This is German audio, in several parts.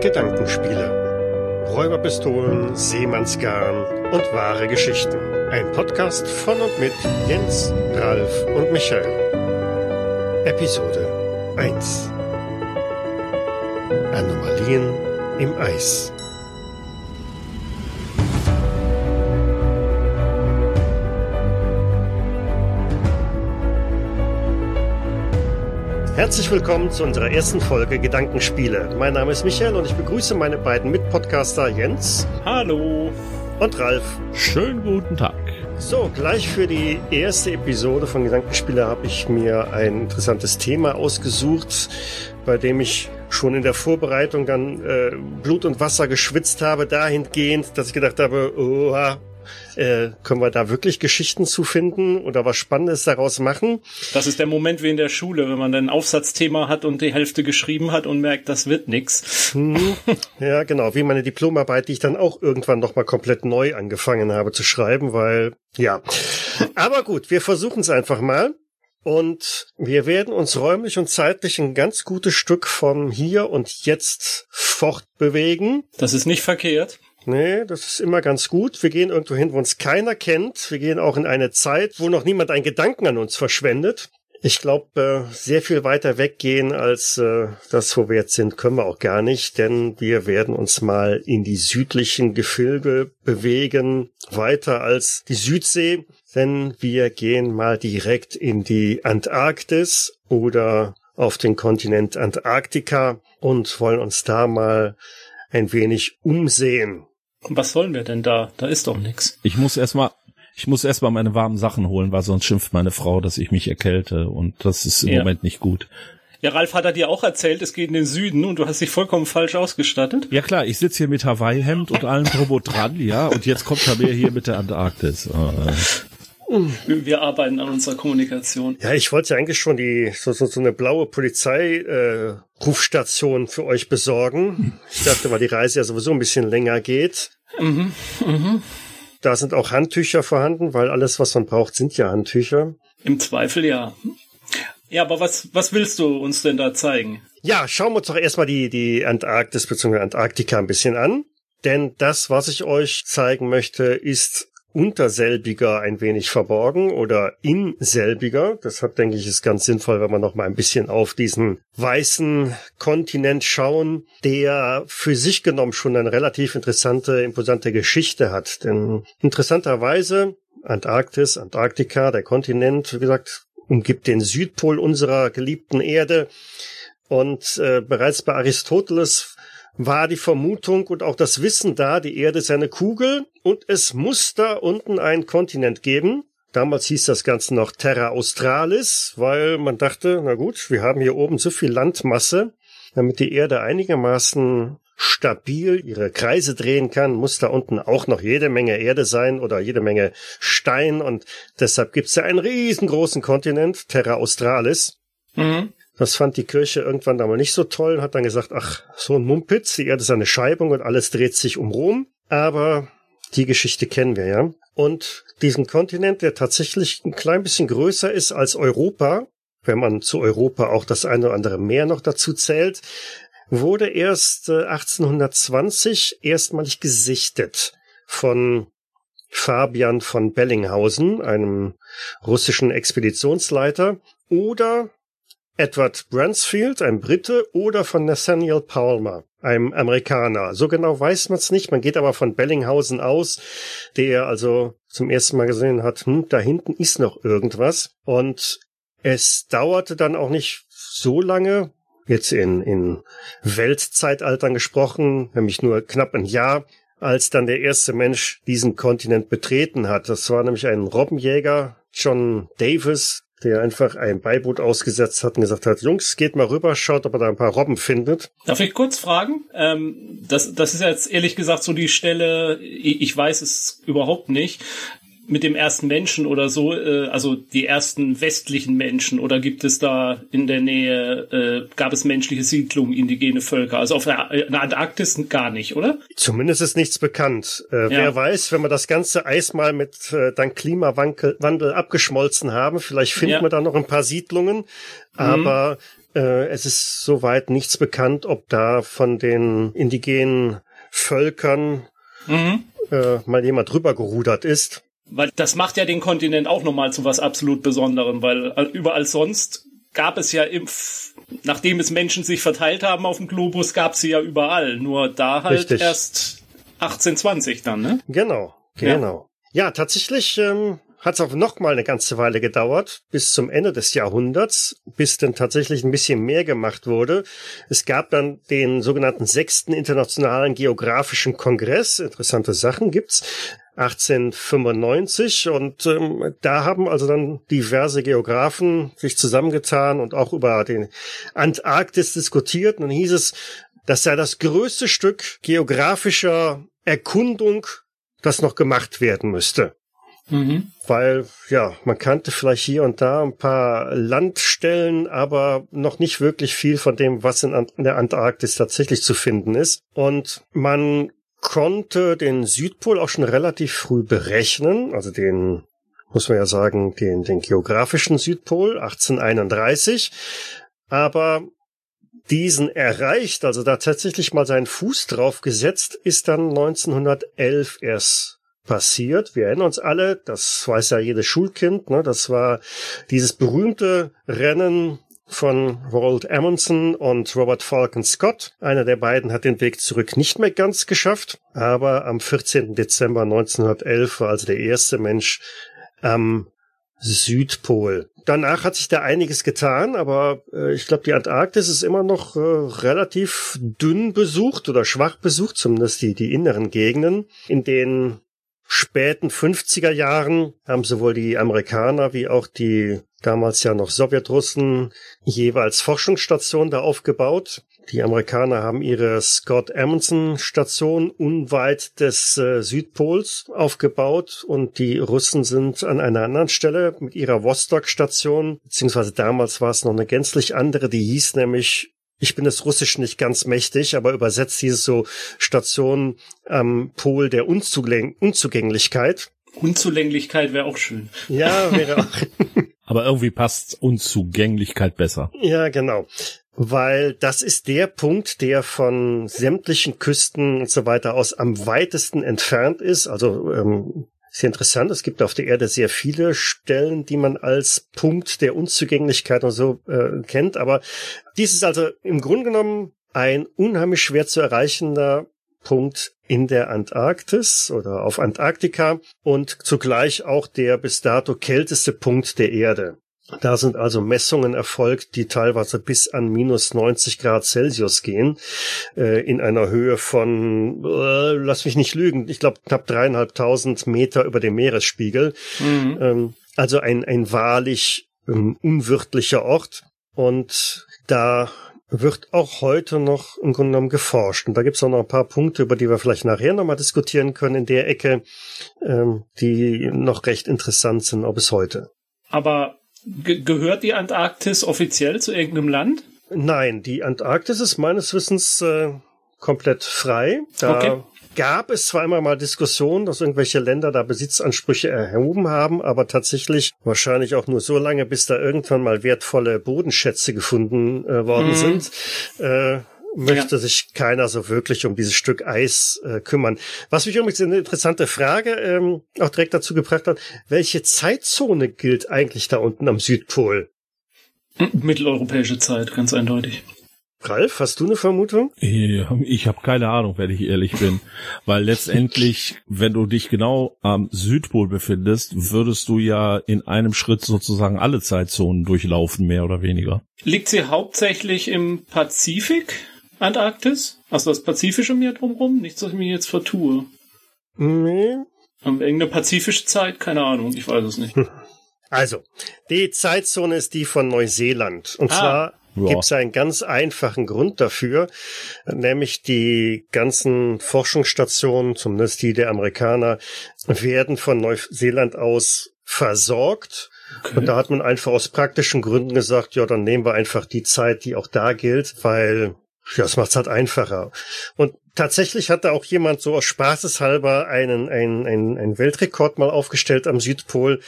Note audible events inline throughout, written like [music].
Gedankenspiele. Räuberpistolen, Seemannsgarn und wahre Geschichten. Ein Podcast von und mit Jens, Ralf und Michael. Episode 1. Anomalien im Eis. Herzlich willkommen zu unserer ersten Folge Gedankenspiele. Mein Name ist Michael und ich begrüße meine beiden Mitpodcaster Jens. Hallo. Und Ralf. Schönen guten Tag. So, gleich für die erste Episode von Gedankenspiele habe ich mir ein interessantes Thema ausgesucht, bei dem ich schon in der Vorbereitung dann äh, Blut und Wasser geschwitzt habe, dahingehend, dass ich gedacht habe, oha, äh, können wir da wirklich Geschichten zu finden oder was Spannendes daraus machen? Das ist der Moment wie in der Schule, wenn man ein Aufsatzthema hat und die Hälfte geschrieben hat und merkt, das wird nix. Hm, ja, genau, wie meine Diplomarbeit, die ich dann auch irgendwann nochmal komplett neu angefangen habe zu schreiben, weil, ja. Aber gut, wir versuchen es einfach mal. Und wir werden uns räumlich und zeitlich ein ganz gutes Stück vom Hier und Jetzt fortbewegen. Das ist nicht verkehrt. Nee, das ist immer ganz gut. Wir gehen irgendwo hin, wo uns keiner kennt. Wir gehen auch in eine Zeit, wo noch niemand einen Gedanken an uns verschwendet. Ich glaube, äh, sehr viel weiter weggehen als äh, das, wo wir jetzt sind, können wir auch gar nicht, denn wir werden uns mal in die südlichen Gefilde bewegen, weiter als die Südsee, denn wir gehen mal direkt in die Antarktis oder auf den Kontinent Antarktika und wollen uns da mal ein wenig umsehen. Was sollen wir denn da? Da ist doch nichts. Ich muss erstmal ich muss erstmal meine warmen Sachen holen, weil sonst schimpft meine Frau, dass ich mich erkälte und das ist im ja. Moment nicht gut. Ja, Ralf hat er dir auch erzählt, es geht in den Süden und du hast dich vollkommen falsch ausgestattet. Ja klar, ich sitze hier mit Hawaii-Hemd und allem Probo dran, ja, und jetzt kommt er mir hier mit der Antarktis. Wir arbeiten an unserer Kommunikation. Ja, ich wollte ja eigentlich schon die so, so, so eine blaue Polizei-Rufstation äh, für euch besorgen. Ich dachte, weil die Reise ja sowieso ein bisschen länger geht. Mhm, mhm. Da sind auch Handtücher vorhanden, weil alles, was man braucht, sind ja Handtücher. Im Zweifel ja. Ja, aber was, was willst du uns denn da zeigen? Ja, schauen wir uns doch erstmal die, die Antarktis bzw. Antarktika ein bisschen an. Denn das, was ich euch zeigen möchte, ist unter selbiger ein wenig verborgen oder in selbiger. Deshalb denke ich, ist ganz sinnvoll, wenn wir noch mal ein bisschen auf diesen weißen Kontinent schauen, der für sich genommen schon eine relativ interessante, imposante Geschichte hat. Denn interessanterweise Antarktis, Antarktika, der Kontinent, wie gesagt, umgibt den Südpol unserer geliebten Erde. Und äh, bereits bei Aristoteles war die Vermutung und auch das Wissen da, die Erde ist eine Kugel und es muss da unten einen Kontinent geben. Damals hieß das Ganze noch Terra Australis, weil man dachte, na gut, wir haben hier oben so viel Landmasse, damit die Erde einigermaßen stabil ihre Kreise drehen kann, muss da unten auch noch jede Menge Erde sein oder jede Menge Stein und deshalb gibt's ja einen riesengroßen Kontinent, Terra Australis. Mhm. Das fand die Kirche irgendwann da mal nicht so toll und hat dann gesagt, ach, so ein Mumpitz, die Erde ist eine Scheibung und alles dreht sich um Rom. Aber die Geschichte kennen wir ja. Und diesen Kontinent, der tatsächlich ein klein bisschen größer ist als Europa, wenn man zu Europa auch das eine oder andere Meer noch dazu zählt, wurde erst 1820 äh, erstmalig gesichtet von Fabian von Bellinghausen, einem russischen Expeditionsleiter, oder Edward Bransfield, ein Brite, oder von Nathaniel Palmer, einem Amerikaner. So genau weiß man es nicht. Man geht aber von Bellinghausen aus, der also zum ersten Mal gesehen hat, hm, da hinten ist noch irgendwas. Und es dauerte dann auch nicht so lange, jetzt in, in Weltzeitaltern gesprochen, nämlich nur knapp ein Jahr, als dann der erste Mensch diesen Kontinent betreten hat. Das war nämlich ein Robbenjäger, John Davis, der einfach ein Beiboot ausgesetzt hat und gesagt hat, Jungs, geht mal rüber, schaut, ob er da ein paar Robben findet. Darf ich kurz fragen? Ähm, das, das ist jetzt ehrlich gesagt so die Stelle, ich, ich weiß es überhaupt nicht. Mit dem ersten Menschen oder so, äh, also die ersten westlichen Menschen, oder gibt es da in der Nähe, äh, gab es menschliche Siedlungen, indigene Völker? Also auf der, in der Antarktis gar nicht, oder? Zumindest ist nichts bekannt. Äh, ja. Wer weiß, wenn wir das ganze Eis mal mit äh, dann Klimawandel abgeschmolzen haben, vielleicht finden ja. wir da noch ein paar Siedlungen. Mhm. Aber mhm. äh, es ist soweit nichts bekannt, ob da von den indigenen Völkern mhm. äh, mal jemand drüber gerudert ist. Weil das macht ja den Kontinent auch nochmal zu was absolut Besonderem, weil äh, überall sonst gab es ja im, nachdem es Menschen sich verteilt haben auf dem Globus, gab es sie ja überall. Nur da halt Richtig. erst 1820 dann, ne? Genau, genau. Ja, ja tatsächlich ähm, hat es auch noch mal eine ganze Weile gedauert, bis zum Ende des Jahrhunderts, bis dann tatsächlich ein bisschen mehr gemacht wurde. Es gab dann den sogenannten sechsten Internationalen Geografischen Kongress. Interessante Sachen gibt's. 1895 und ähm, da haben also dann diverse Geografen sich zusammengetan und auch über den Antarktis diskutiert und dann hieß es, das sei das größte Stück geografischer Erkundung, das noch gemacht werden müsste. Mhm. Weil, ja, man kannte vielleicht hier und da ein paar Landstellen, aber noch nicht wirklich viel von dem, was in, der Antarktis tatsächlich zu finden ist. Und man konnte den Südpol auch schon relativ früh berechnen, also den muss man ja sagen, den, den geografischen Südpol 1831. Aber diesen erreicht, also da tatsächlich mal seinen Fuß drauf gesetzt, ist dann 1911 erst passiert. Wir erinnern uns alle, das weiß ja jedes Schulkind, ne? das war dieses berühmte Rennen von Roald Amundsen und Robert Falcon Scott. Einer der beiden hat den Weg zurück nicht mehr ganz geschafft, aber am 14. Dezember 1911 war also der erste Mensch am Südpol. Danach hat sich da einiges getan, aber äh, ich glaube, die Antarktis ist immer noch äh, relativ dünn besucht oder schwach besucht, zumindest die, die inneren Gegenden, in denen späten 50er Jahren haben sowohl die Amerikaner wie auch die damals ja noch Sowjetrussen jeweils Forschungsstationen da aufgebaut. Die Amerikaner haben ihre Scott Amundsen Station unweit des äh, Südpols aufgebaut und die Russen sind an einer anderen Stelle mit ihrer Vostok Station, beziehungsweise damals war es noch eine gänzlich andere, die hieß nämlich ich bin das Russisch nicht ganz mächtig, aber übersetzt hieß es so Station am Pol der Unzugäng Unzugänglichkeit. Unzulänglichkeit wäre auch schön. Ja, wäre [laughs] auch. Aber irgendwie passt Unzugänglichkeit besser. Ja, genau. Weil das ist der Punkt, der von sämtlichen Küsten und so weiter aus am weitesten entfernt ist. Also ähm, sehr interessant. Es gibt auf der Erde sehr viele Stellen, die man als Punkt der Unzugänglichkeit und so äh, kennt. Aber dies ist also im Grunde genommen ein unheimlich schwer zu erreichender Punkt in der Antarktis oder auf Antarktika und zugleich auch der bis dato kälteste Punkt der Erde. Da sind also Messungen erfolgt, die teilweise bis an minus 90 Grad Celsius gehen, äh, in einer Höhe von, äh, lass mich nicht lügen, ich glaube knapp dreieinhalbtausend Meter über dem Meeresspiegel. Mhm. Ähm, also ein, ein wahrlich ähm, unwirtlicher Ort. Und da wird auch heute noch im Grunde genommen geforscht. Und da gibt es auch noch ein paar Punkte, über die wir vielleicht nachher nochmal diskutieren können in der Ecke, ähm, die noch recht interessant sind, auch bis heute. Aber Ge gehört die Antarktis offiziell zu irgendeinem Land? Nein, die Antarktis ist meines Wissens äh, komplett frei. Da okay. Gab es zwar immer mal Diskussionen, dass irgendwelche Länder da Besitzansprüche erhoben haben, aber tatsächlich wahrscheinlich auch nur so lange, bis da irgendwann mal wertvolle Bodenschätze gefunden äh, worden mhm. sind. Äh, möchte ja. sich keiner so wirklich um dieses Stück Eis äh, kümmern. Was mich übrigens eine interessante Frage ähm, auch direkt dazu gebracht hat, welche Zeitzone gilt eigentlich da unten am Südpol? Mitteleuropäische Zeit, ganz eindeutig. Ralf, hast du eine Vermutung? Ich habe keine Ahnung, wenn ich ehrlich bin. Weil letztendlich, wenn du dich genau am Südpol befindest, würdest du ja in einem Schritt sozusagen alle Zeitzonen durchlaufen, mehr oder weniger. Liegt sie hauptsächlich im Pazifik? Antarktis? Also das Pazifische Meer drumherum? Nichts, was ich mir jetzt vertue. Nee. Wir irgendeine pazifische Zeit? Keine Ahnung, ich weiß es nicht. [laughs] Also, die Zeitzone ist die von Neuseeland. Und ah. zwar ja. gibt es einen ganz einfachen Grund dafür, nämlich die ganzen Forschungsstationen, zumindest die der Amerikaner, werden von Neuseeland aus versorgt. Okay. Und da hat man einfach aus praktischen Gründen gesagt, ja, dann nehmen wir einfach die Zeit, die auch da gilt, weil ja, das macht's halt einfacher. Und tatsächlich hat da auch jemand so aus Spaßeshalber einen, einen, einen, einen Weltrekord mal aufgestellt am Südpol,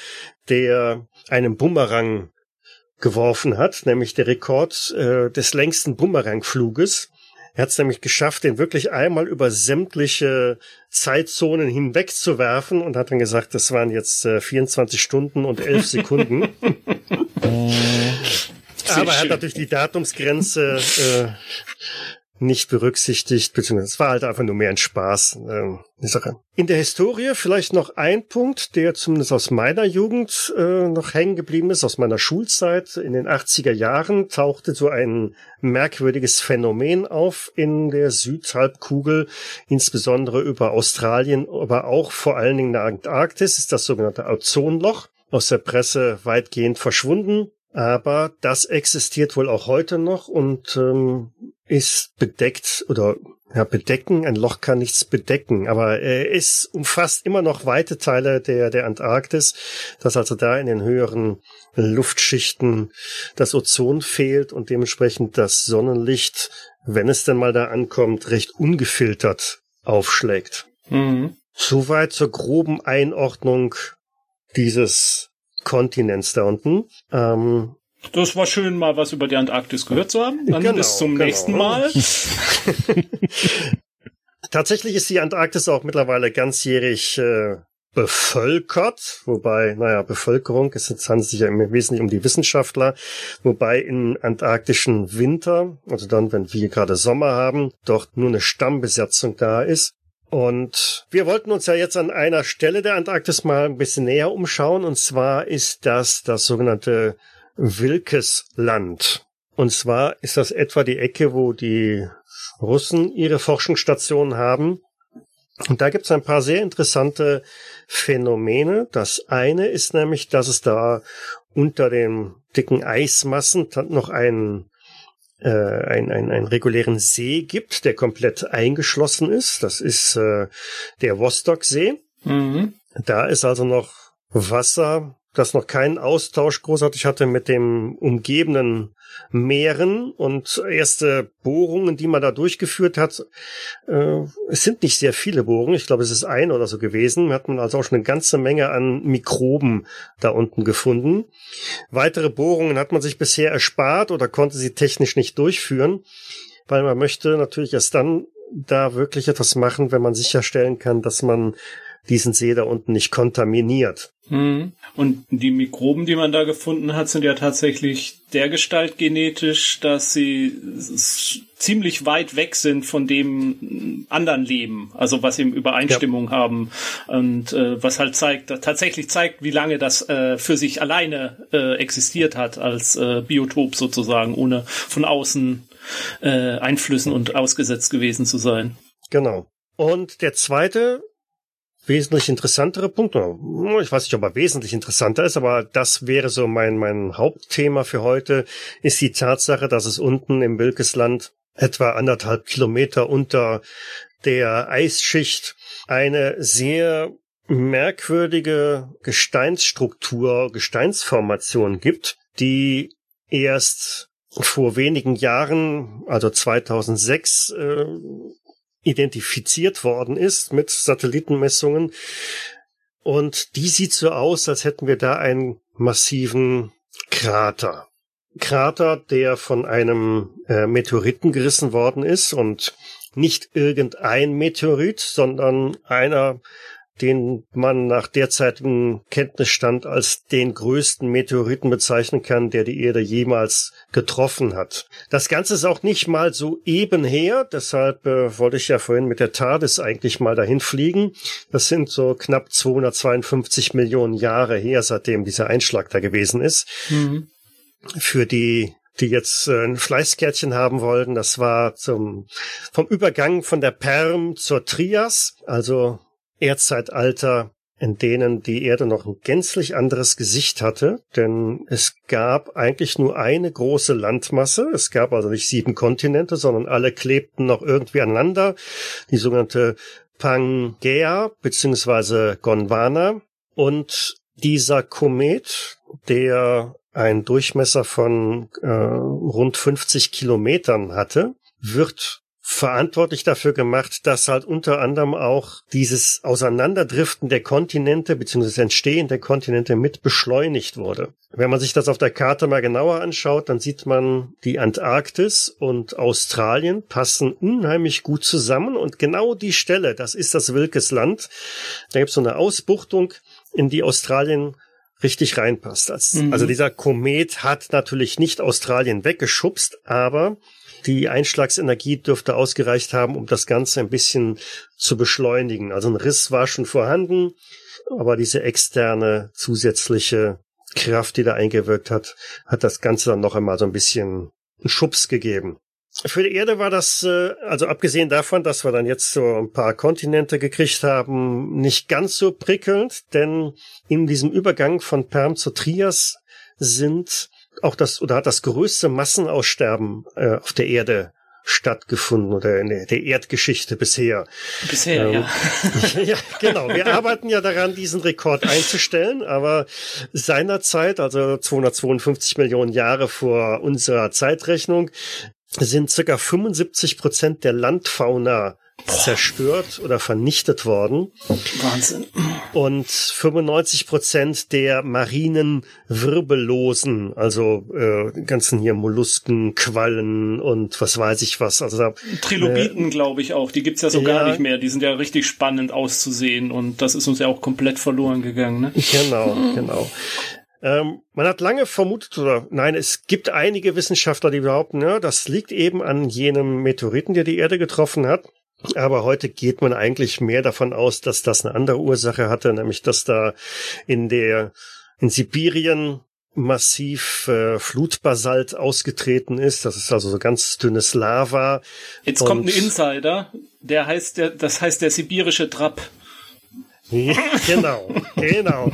der einen Bumerang geworfen hat, nämlich der Rekord äh, des längsten Bumerangfluges. Er hat es nämlich geschafft, den wirklich einmal über sämtliche Zeitzonen hinweg zu werfen und hat dann gesagt, das waren jetzt äh, 24 Stunden und 11 Sekunden. [laughs] Aber er hat natürlich die Datumsgrenze äh, nicht berücksichtigt, beziehungsweise es war halt einfach nur mehr ein Spaß. Äh, Sache. In der Historie vielleicht noch ein Punkt, der zumindest aus meiner Jugend äh, noch hängen geblieben ist, aus meiner Schulzeit. In den 80er Jahren tauchte so ein merkwürdiges Phänomen auf in der Südhalbkugel, insbesondere über Australien, aber auch vor allen Dingen in der Antarktis, ist das sogenannte Ozonloch aus der Presse weitgehend verschwunden. Aber das existiert wohl auch heute noch und ähm, ist bedeckt oder ja, bedecken. Ein Loch kann nichts bedecken, aber es umfasst immer noch weite Teile der, der Antarktis, dass also da in den höheren Luftschichten das Ozon fehlt und dementsprechend das Sonnenlicht, wenn es denn mal da ankommt, recht ungefiltert aufschlägt. Mhm. Soweit zur groben Einordnung dieses Kontinents da unten. Ähm, das war schön, mal was über die Antarktis gehört zu haben. Dann genau, bis zum genau. nächsten Mal. [laughs] Tatsächlich ist die Antarktis auch mittlerweile ganzjährig äh, bevölkert, wobei, naja, Bevölkerung, es handelt sich ja im Wesentlichen um die Wissenschaftler, wobei im antarktischen Winter, also dann, wenn wir gerade Sommer haben, dort nur eine Stammbesetzung da ist. Und wir wollten uns ja jetzt an einer Stelle der Antarktis mal ein bisschen näher umschauen. Und zwar ist das das sogenannte Wilkesland. Und zwar ist das etwa die Ecke, wo die Russen ihre Forschungsstationen haben. Und da gibt es ein paar sehr interessante Phänomene. Das eine ist nämlich, dass es da unter den dicken Eismassen noch einen äh, ein, ein, einen regulären See gibt, der komplett eingeschlossen ist. Das ist äh, der Wostoksee. Mhm. Da ist also noch Wasser, das noch keinen Austausch großartig hatte mit dem umgebenden Meeren und erste Bohrungen, die man da durchgeführt hat. Äh, es sind nicht sehr viele Bohrungen, ich glaube, es ist ein oder so gewesen. Hat man also auch schon eine ganze Menge an Mikroben da unten gefunden. Weitere Bohrungen hat man sich bisher erspart oder konnte sie technisch nicht durchführen, weil man möchte natürlich erst dann da wirklich etwas machen, wenn man sicherstellen kann, dass man diesen See da unten nicht kontaminiert. Hm. Und die Mikroben, die man da gefunden hat, sind ja tatsächlich der Gestalt genetisch, dass sie ziemlich weit weg sind von dem anderen Leben, also was eben Übereinstimmung ja. haben und äh, was halt zeigt, tatsächlich zeigt, wie lange das äh, für sich alleine äh, existiert hat als äh, Biotop sozusagen, ohne von außen äh, Einflüssen und ausgesetzt gewesen zu sein. Genau. Und der zweite wesentlich interessantere Punkt. Ich weiß nicht, ob er wesentlich interessanter ist, aber das wäre so mein, mein Hauptthema für heute, ist die Tatsache, dass es unten im Wilkesland etwa anderthalb Kilometer unter der Eisschicht eine sehr merkwürdige Gesteinsstruktur, Gesteinsformation gibt, die erst vor wenigen Jahren, also 2006, äh, identifiziert worden ist mit Satellitenmessungen. Und die sieht so aus, als hätten wir da einen massiven Krater. Krater, der von einem äh, Meteoriten gerissen worden ist und nicht irgendein Meteorit, sondern einer den man nach derzeitigem Kenntnisstand als den größten Meteoriten bezeichnen kann, der die Erde jemals getroffen hat. Das Ganze ist auch nicht mal so eben her, deshalb äh, wollte ich ja vorhin mit der TARDIS eigentlich mal dahin fliegen. Das sind so knapp 252 Millionen Jahre her, seitdem dieser Einschlag da gewesen ist. Mhm. Für die die jetzt äh, ein Fleißkärtchen haben wollten. Das war zum, vom Übergang von der Perm zur Trias, also Erdzeitalter in denen die Erde noch ein gänzlich anderes Gesicht hatte, denn es gab eigentlich nur eine große Landmasse. Es gab also nicht sieben Kontinente, sondern alle klebten noch irgendwie aneinander. Die sogenannte Pangea bzw. Gondwana. Und dieser Komet, der einen Durchmesser von äh, rund 50 Kilometern hatte, wird verantwortlich dafür gemacht, dass halt unter anderem auch dieses Auseinanderdriften der Kontinente bzw. Entstehen der Kontinente mit beschleunigt wurde. Wenn man sich das auf der Karte mal genauer anschaut, dann sieht man, die Antarktis und Australien passen unheimlich gut zusammen und genau die Stelle, das ist das Wilkes Land. Da gibt es so eine Ausbuchtung, in die Australien richtig reinpasst. Mhm. Also dieser Komet hat natürlich nicht Australien weggeschubst, aber die Einschlagsenergie dürfte ausgereicht haben, um das Ganze ein bisschen zu beschleunigen. Also ein Riss war schon vorhanden, aber diese externe zusätzliche Kraft, die da eingewirkt hat, hat das Ganze dann noch einmal so ein bisschen einen Schubs gegeben. Für die Erde war das, äh, also abgesehen davon, dass wir dann jetzt so ein paar Kontinente gekriegt haben, nicht ganz so prickelnd, denn in diesem Übergang von Perm zu Trias sind auch das oder hat das größte Massenaussterben äh, auf der Erde stattgefunden oder in der, Erdgeschichte bisher. Bisher, ähm, ja. [laughs] ja. Genau. Wir [laughs] arbeiten ja daran, diesen Rekord einzustellen, aber seinerzeit, also 252 Millionen Jahre vor unserer Zeitrechnung, sind circa 75 Prozent der Landfauna zerstört oder vernichtet worden. Wahnsinn. Und 95 Prozent der marinen Wirbellosen, also äh, ganzen hier Mollusken, Quallen und was weiß ich was. Also da, Trilobiten, äh, glaube ich auch. Die gibt's ja so ja, gar nicht mehr. Die sind ja richtig spannend auszusehen und das ist uns ja auch komplett verloren gegangen. Ne? Genau, genau. Ähm, man hat lange vermutet, oder nein, es gibt einige Wissenschaftler, die behaupten, ja, das liegt eben an jenem Meteoriten, der die Erde getroffen hat. Aber heute geht man eigentlich mehr davon aus, dass das eine andere Ursache hatte, nämlich dass da in der in Sibirien massiv äh, Flutbasalt ausgetreten ist. Das ist also so ganz dünnes Lava. Jetzt kommt ein Insider, der heißt der, das heißt der sibirische Trapp. Genau, genau.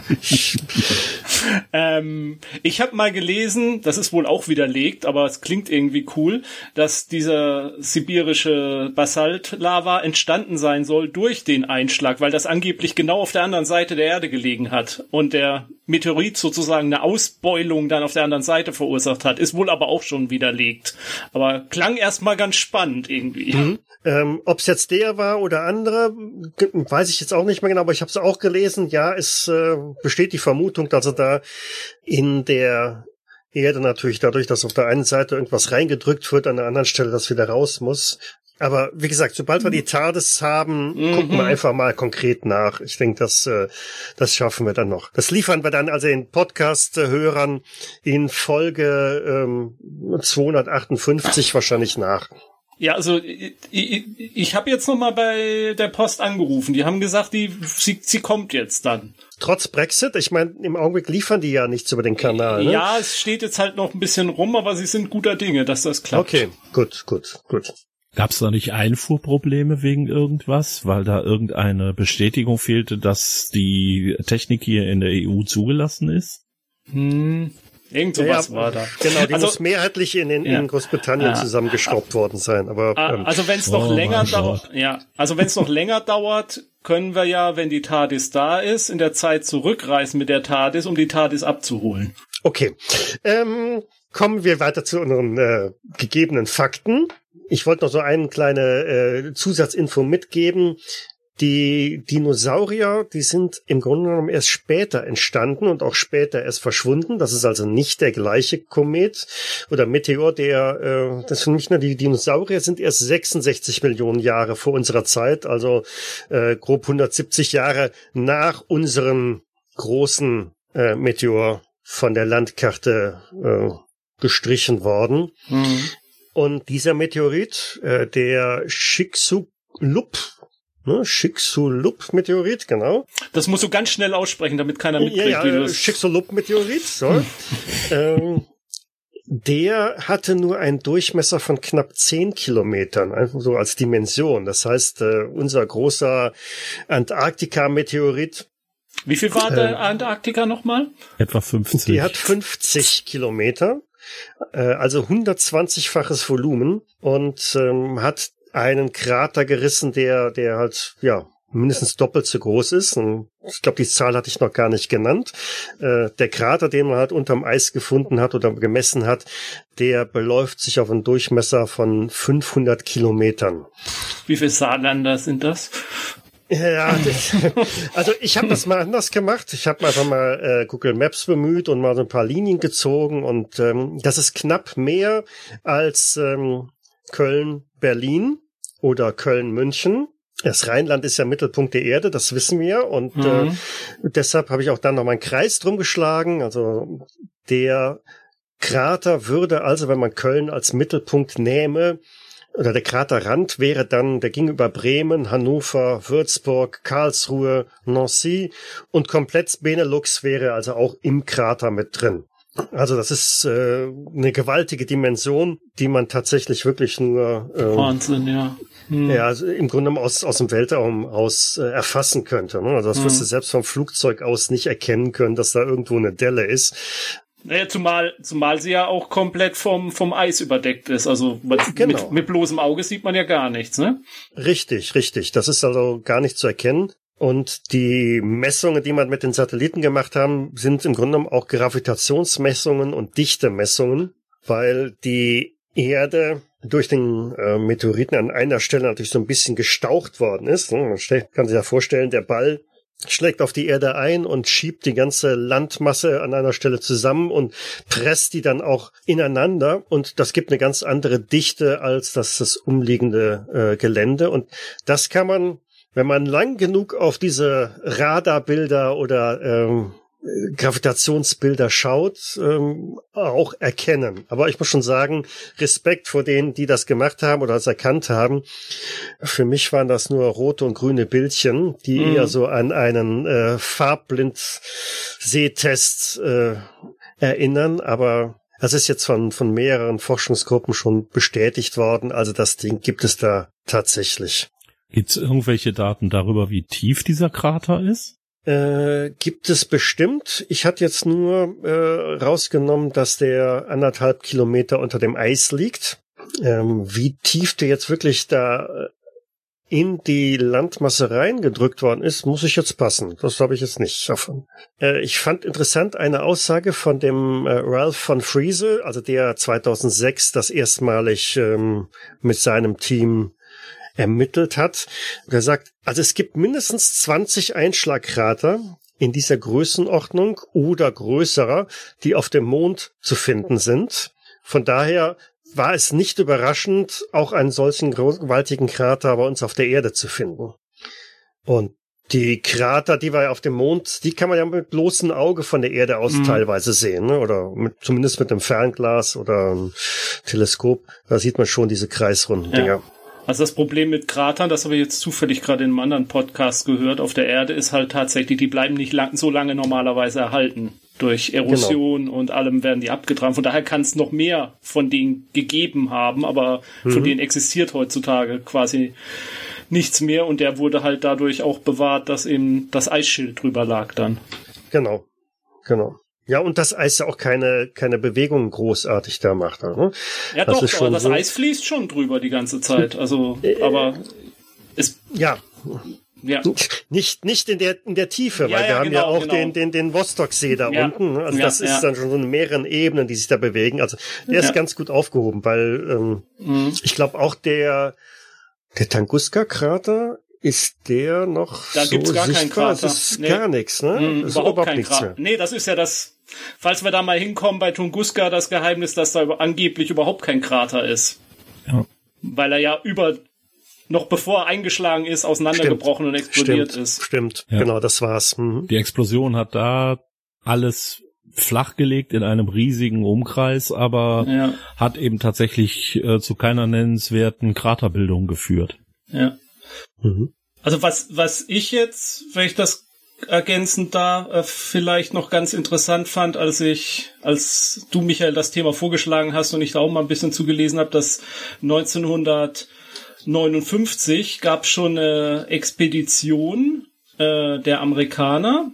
ähm, ich habe mal gelesen, das ist wohl auch widerlegt, aber es klingt irgendwie cool, dass dieser sibirische Basaltlava entstanden sein soll durch den Einschlag, weil das angeblich genau auf der anderen Seite der Erde gelegen hat und der Meteorit sozusagen eine Ausbeulung dann auf der anderen Seite verursacht hat. Ist wohl aber auch schon widerlegt. Aber klang erstmal ganz spannend irgendwie. Mhm. Ähm, Ob es jetzt der war oder andere, weiß ich jetzt auch nicht mehr genau, aber ich habe es auch gelesen. Ja, es äh, besteht die Vermutung, dass er da in der Erde natürlich dadurch, dass auf der einen Seite irgendwas reingedrückt wird, an der anderen Stelle das wieder raus muss. Aber wie gesagt, sobald wir die TARDIS haben, mhm. gucken wir einfach mal konkret nach. Ich denke, das, äh, das schaffen wir dann noch. Das liefern wir dann also den Podcast-Hörern in Folge ähm, 258 wahrscheinlich nach. Ja, also ich, ich, ich habe jetzt noch mal bei der Post angerufen. Die haben gesagt, die sie, sie kommt jetzt dann. Trotz Brexit, ich meine, im Augenblick liefern die ja nichts über den Kanal. Ne? Ja, es steht jetzt halt noch ein bisschen rum, aber sie sind guter Dinge, dass das klappt. Okay, gut, gut, gut. Gab es da nicht Einfuhrprobleme wegen irgendwas, weil da irgendeine Bestätigung fehlte, dass die Technik hier in der EU zugelassen ist? Hm, Irgend sowas ja, war da. Genau, die also, muss mehrheitlich in, in, ja. in Großbritannien ja. zusammengeschraubt worden sein. Aber ah, ähm, also wenn es noch oh länger dauert, ja, also wenn es noch [laughs] länger dauert, können wir ja, wenn die TARDIS da ist, in der Zeit zurückreisen mit der TARDIS, um die TARDIS abzuholen. Okay. Ähm, kommen wir weiter zu unseren äh, gegebenen Fakten. Ich wollte noch so eine kleine äh, Zusatzinfo mitgeben. Die Dinosaurier, die sind im Grunde genommen erst später entstanden und auch später erst verschwunden. Das ist also nicht der gleiche Komet oder Meteor, der, äh, das sind nicht nur die Dinosaurier sind erst 66 Millionen Jahre vor unserer Zeit, also äh, grob 170 Jahre nach unserem großen äh, Meteor von der Landkarte äh, gestrichen worden. Mhm. Und dieser Meteorit, äh, der Chicxulub, Ne? Chicxulub-Meteorit, genau. Das musst du ganz schnell aussprechen, damit keiner mitkriegt, ja, ja, wie du das... Chicxulub-Meteorit, so. [laughs] ähm, der hatte nur einen Durchmesser von knapp zehn Kilometern, einfach so als Dimension. Das heißt, äh, unser großer Antarktika-Meteorit Wie viel war der äh, Antarktika nochmal? Etwa 50. Die hat 50 Kilometer, äh, also 120-faches Volumen und ähm, hat einen Krater gerissen, der, der halt, ja, mindestens doppelt so groß ist. Und ich glaube, die Zahl hatte ich noch gar nicht genannt. Äh, der Krater, den man halt unterm Eis gefunden hat oder gemessen hat, der beläuft sich auf einen Durchmesser von 500 Kilometern. Wie viele Saarländer sind das? Ja, also ich habe das mal anders gemacht. Ich habe einfach mal äh, Google Maps bemüht und mal so ein paar Linien gezogen und ähm, das ist knapp mehr als ähm, Köln, Berlin oder Köln, München. Das Rheinland ist ja Mittelpunkt der Erde, das wissen wir. Und äh, mhm. äh, deshalb habe ich auch dann noch meinen Kreis drum geschlagen. Also der Krater würde also, wenn man Köln als Mittelpunkt nähme, oder der Kraterrand wäre dann, der ging über Bremen, Hannover, Würzburg, Karlsruhe, Nancy und komplett Benelux wäre also auch im Krater mit drin. Also das ist äh, eine gewaltige Dimension, die man tatsächlich wirklich nur äh, Wahnsinn, ja. Hm. Ja, also im Grunde aus, aus dem Weltraum aus äh, erfassen könnte. Ne? Also das hm. wirst du selbst vom Flugzeug aus nicht erkennen können, dass da irgendwo eine Delle ist. Naja, zumal, zumal sie ja auch komplett vom, vom Eis überdeckt ist. Also mit, genau. mit, mit bloßem Auge sieht man ja gar nichts, ne? Richtig, richtig. Das ist also gar nicht zu erkennen. Und die Messungen, die man mit den Satelliten gemacht haben, sind im Grunde genommen auch Gravitationsmessungen und Dichtemessungen, weil die Erde durch den äh, Meteoriten an einer Stelle natürlich so ein bisschen gestaucht worden ist. Man kann sich ja vorstellen, der Ball schlägt auf die Erde ein und schiebt die ganze Landmasse an einer Stelle zusammen und presst die dann auch ineinander und das gibt eine ganz andere Dichte als das, das umliegende äh, Gelände und das kann man wenn man lang genug auf diese Radarbilder oder ähm, Gravitationsbilder schaut, ähm, auch erkennen. Aber ich muss schon sagen, Respekt vor denen, die das gemacht haben oder es erkannt haben. Für mich waren das nur rote und grüne Bildchen, die mhm. eher so an einen äh, Farbblind-Sehtest äh, erinnern. Aber es ist jetzt von, von mehreren Forschungsgruppen schon bestätigt worden. Also das Ding gibt es da tatsächlich. Gibt es irgendwelche Daten darüber, wie tief dieser Krater ist? Äh, gibt es bestimmt. Ich hatte jetzt nur äh, rausgenommen, dass der anderthalb Kilometer unter dem Eis liegt. Ähm, wie tief der jetzt wirklich da äh, in die Landmasse reingedrückt worden ist, muss ich jetzt passen. Das habe ich jetzt nicht davon. Äh, ich fand interessant eine Aussage von dem äh, Ralph von Friese, also der 2006 das erstmalig ähm, mit seinem Team ermittelt hat. Er sagt, also es gibt mindestens 20 Einschlagkrater in dieser Größenordnung oder größerer, die auf dem Mond zu finden sind. Von daher war es nicht überraschend, auch einen solchen gewaltigen Krater bei uns auf der Erde zu finden. Und die Krater, die wir auf dem Mond, die kann man ja mit bloßem Auge von der Erde aus mhm. teilweise sehen, ne? oder mit, zumindest mit einem Fernglas oder einem Teleskop. Da sieht man schon diese kreisrunden ja. Also das Problem mit Kratern, das habe ich jetzt zufällig gerade in einem anderen Podcast gehört, auf der Erde ist halt tatsächlich, die bleiben nicht lang, so lange normalerweise erhalten. Durch Erosion genau. und allem werden die abgetragen. Von daher kann es noch mehr von denen gegeben haben, aber mhm. von denen existiert heutzutage quasi nichts mehr und der wurde halt dadurch auch bewahrt, dass eben das Eisschild drüber lag dann. Genau, genau. Ja, und das Eis ja auch keine, keine Bewegung großartig da macht. Ne? Ja, das doch, aber das so Eis fließt schon drüber die ganze Zeit. Also, äh, aber es. Ja. Ja. Nicht, nicht in der, in der Tiefe, ja, weil wir ja, haben genau, ja auch genau. den, den, den Vostoksee da ja. unten. Also das ist dann schon so in mehreren Ebenen, die sich da bewegen. Also der ist ganz gut aufgehoben, weil ähm, mhm. ich glaube auch der, der Tunguska-Krater ist der noch da so gibt's gar sichtbar? keinen Krater. Das ist nee. gar nichts, ne? Mm, das überhaupt, überhaupt kein Krater. Nee, das ist ja das, falls wir da mal hinkommen bei Tunguska, das Geheimnis, dass da angeblich überhaupt kein Krater ist. Ja. Weil er ja über, noch bevor er eingeschlagen ist, auseinandergebrochen Stimmt. und explodiert Stimmt. ist. Stimmt, ja. genau, das war's. Mhm. Die Explosion hat da alles flachgelegt in einem riesigen Umkreis, aber ja. hat eben tatsächlich äh, zu keiner nennenswerten Kraterbildung geführt. Ja. Mhm. Also was, was ich jetzt, wenn ich das ergänzend da äh, vielleicht noch ganz interessant fand, als ich, als du Michael das Thema vorgeschlagen hast und ich da auch mal ein bisschen zugelesen habe, dass 1959 gab schon eine Expedition äh, der Amerikaner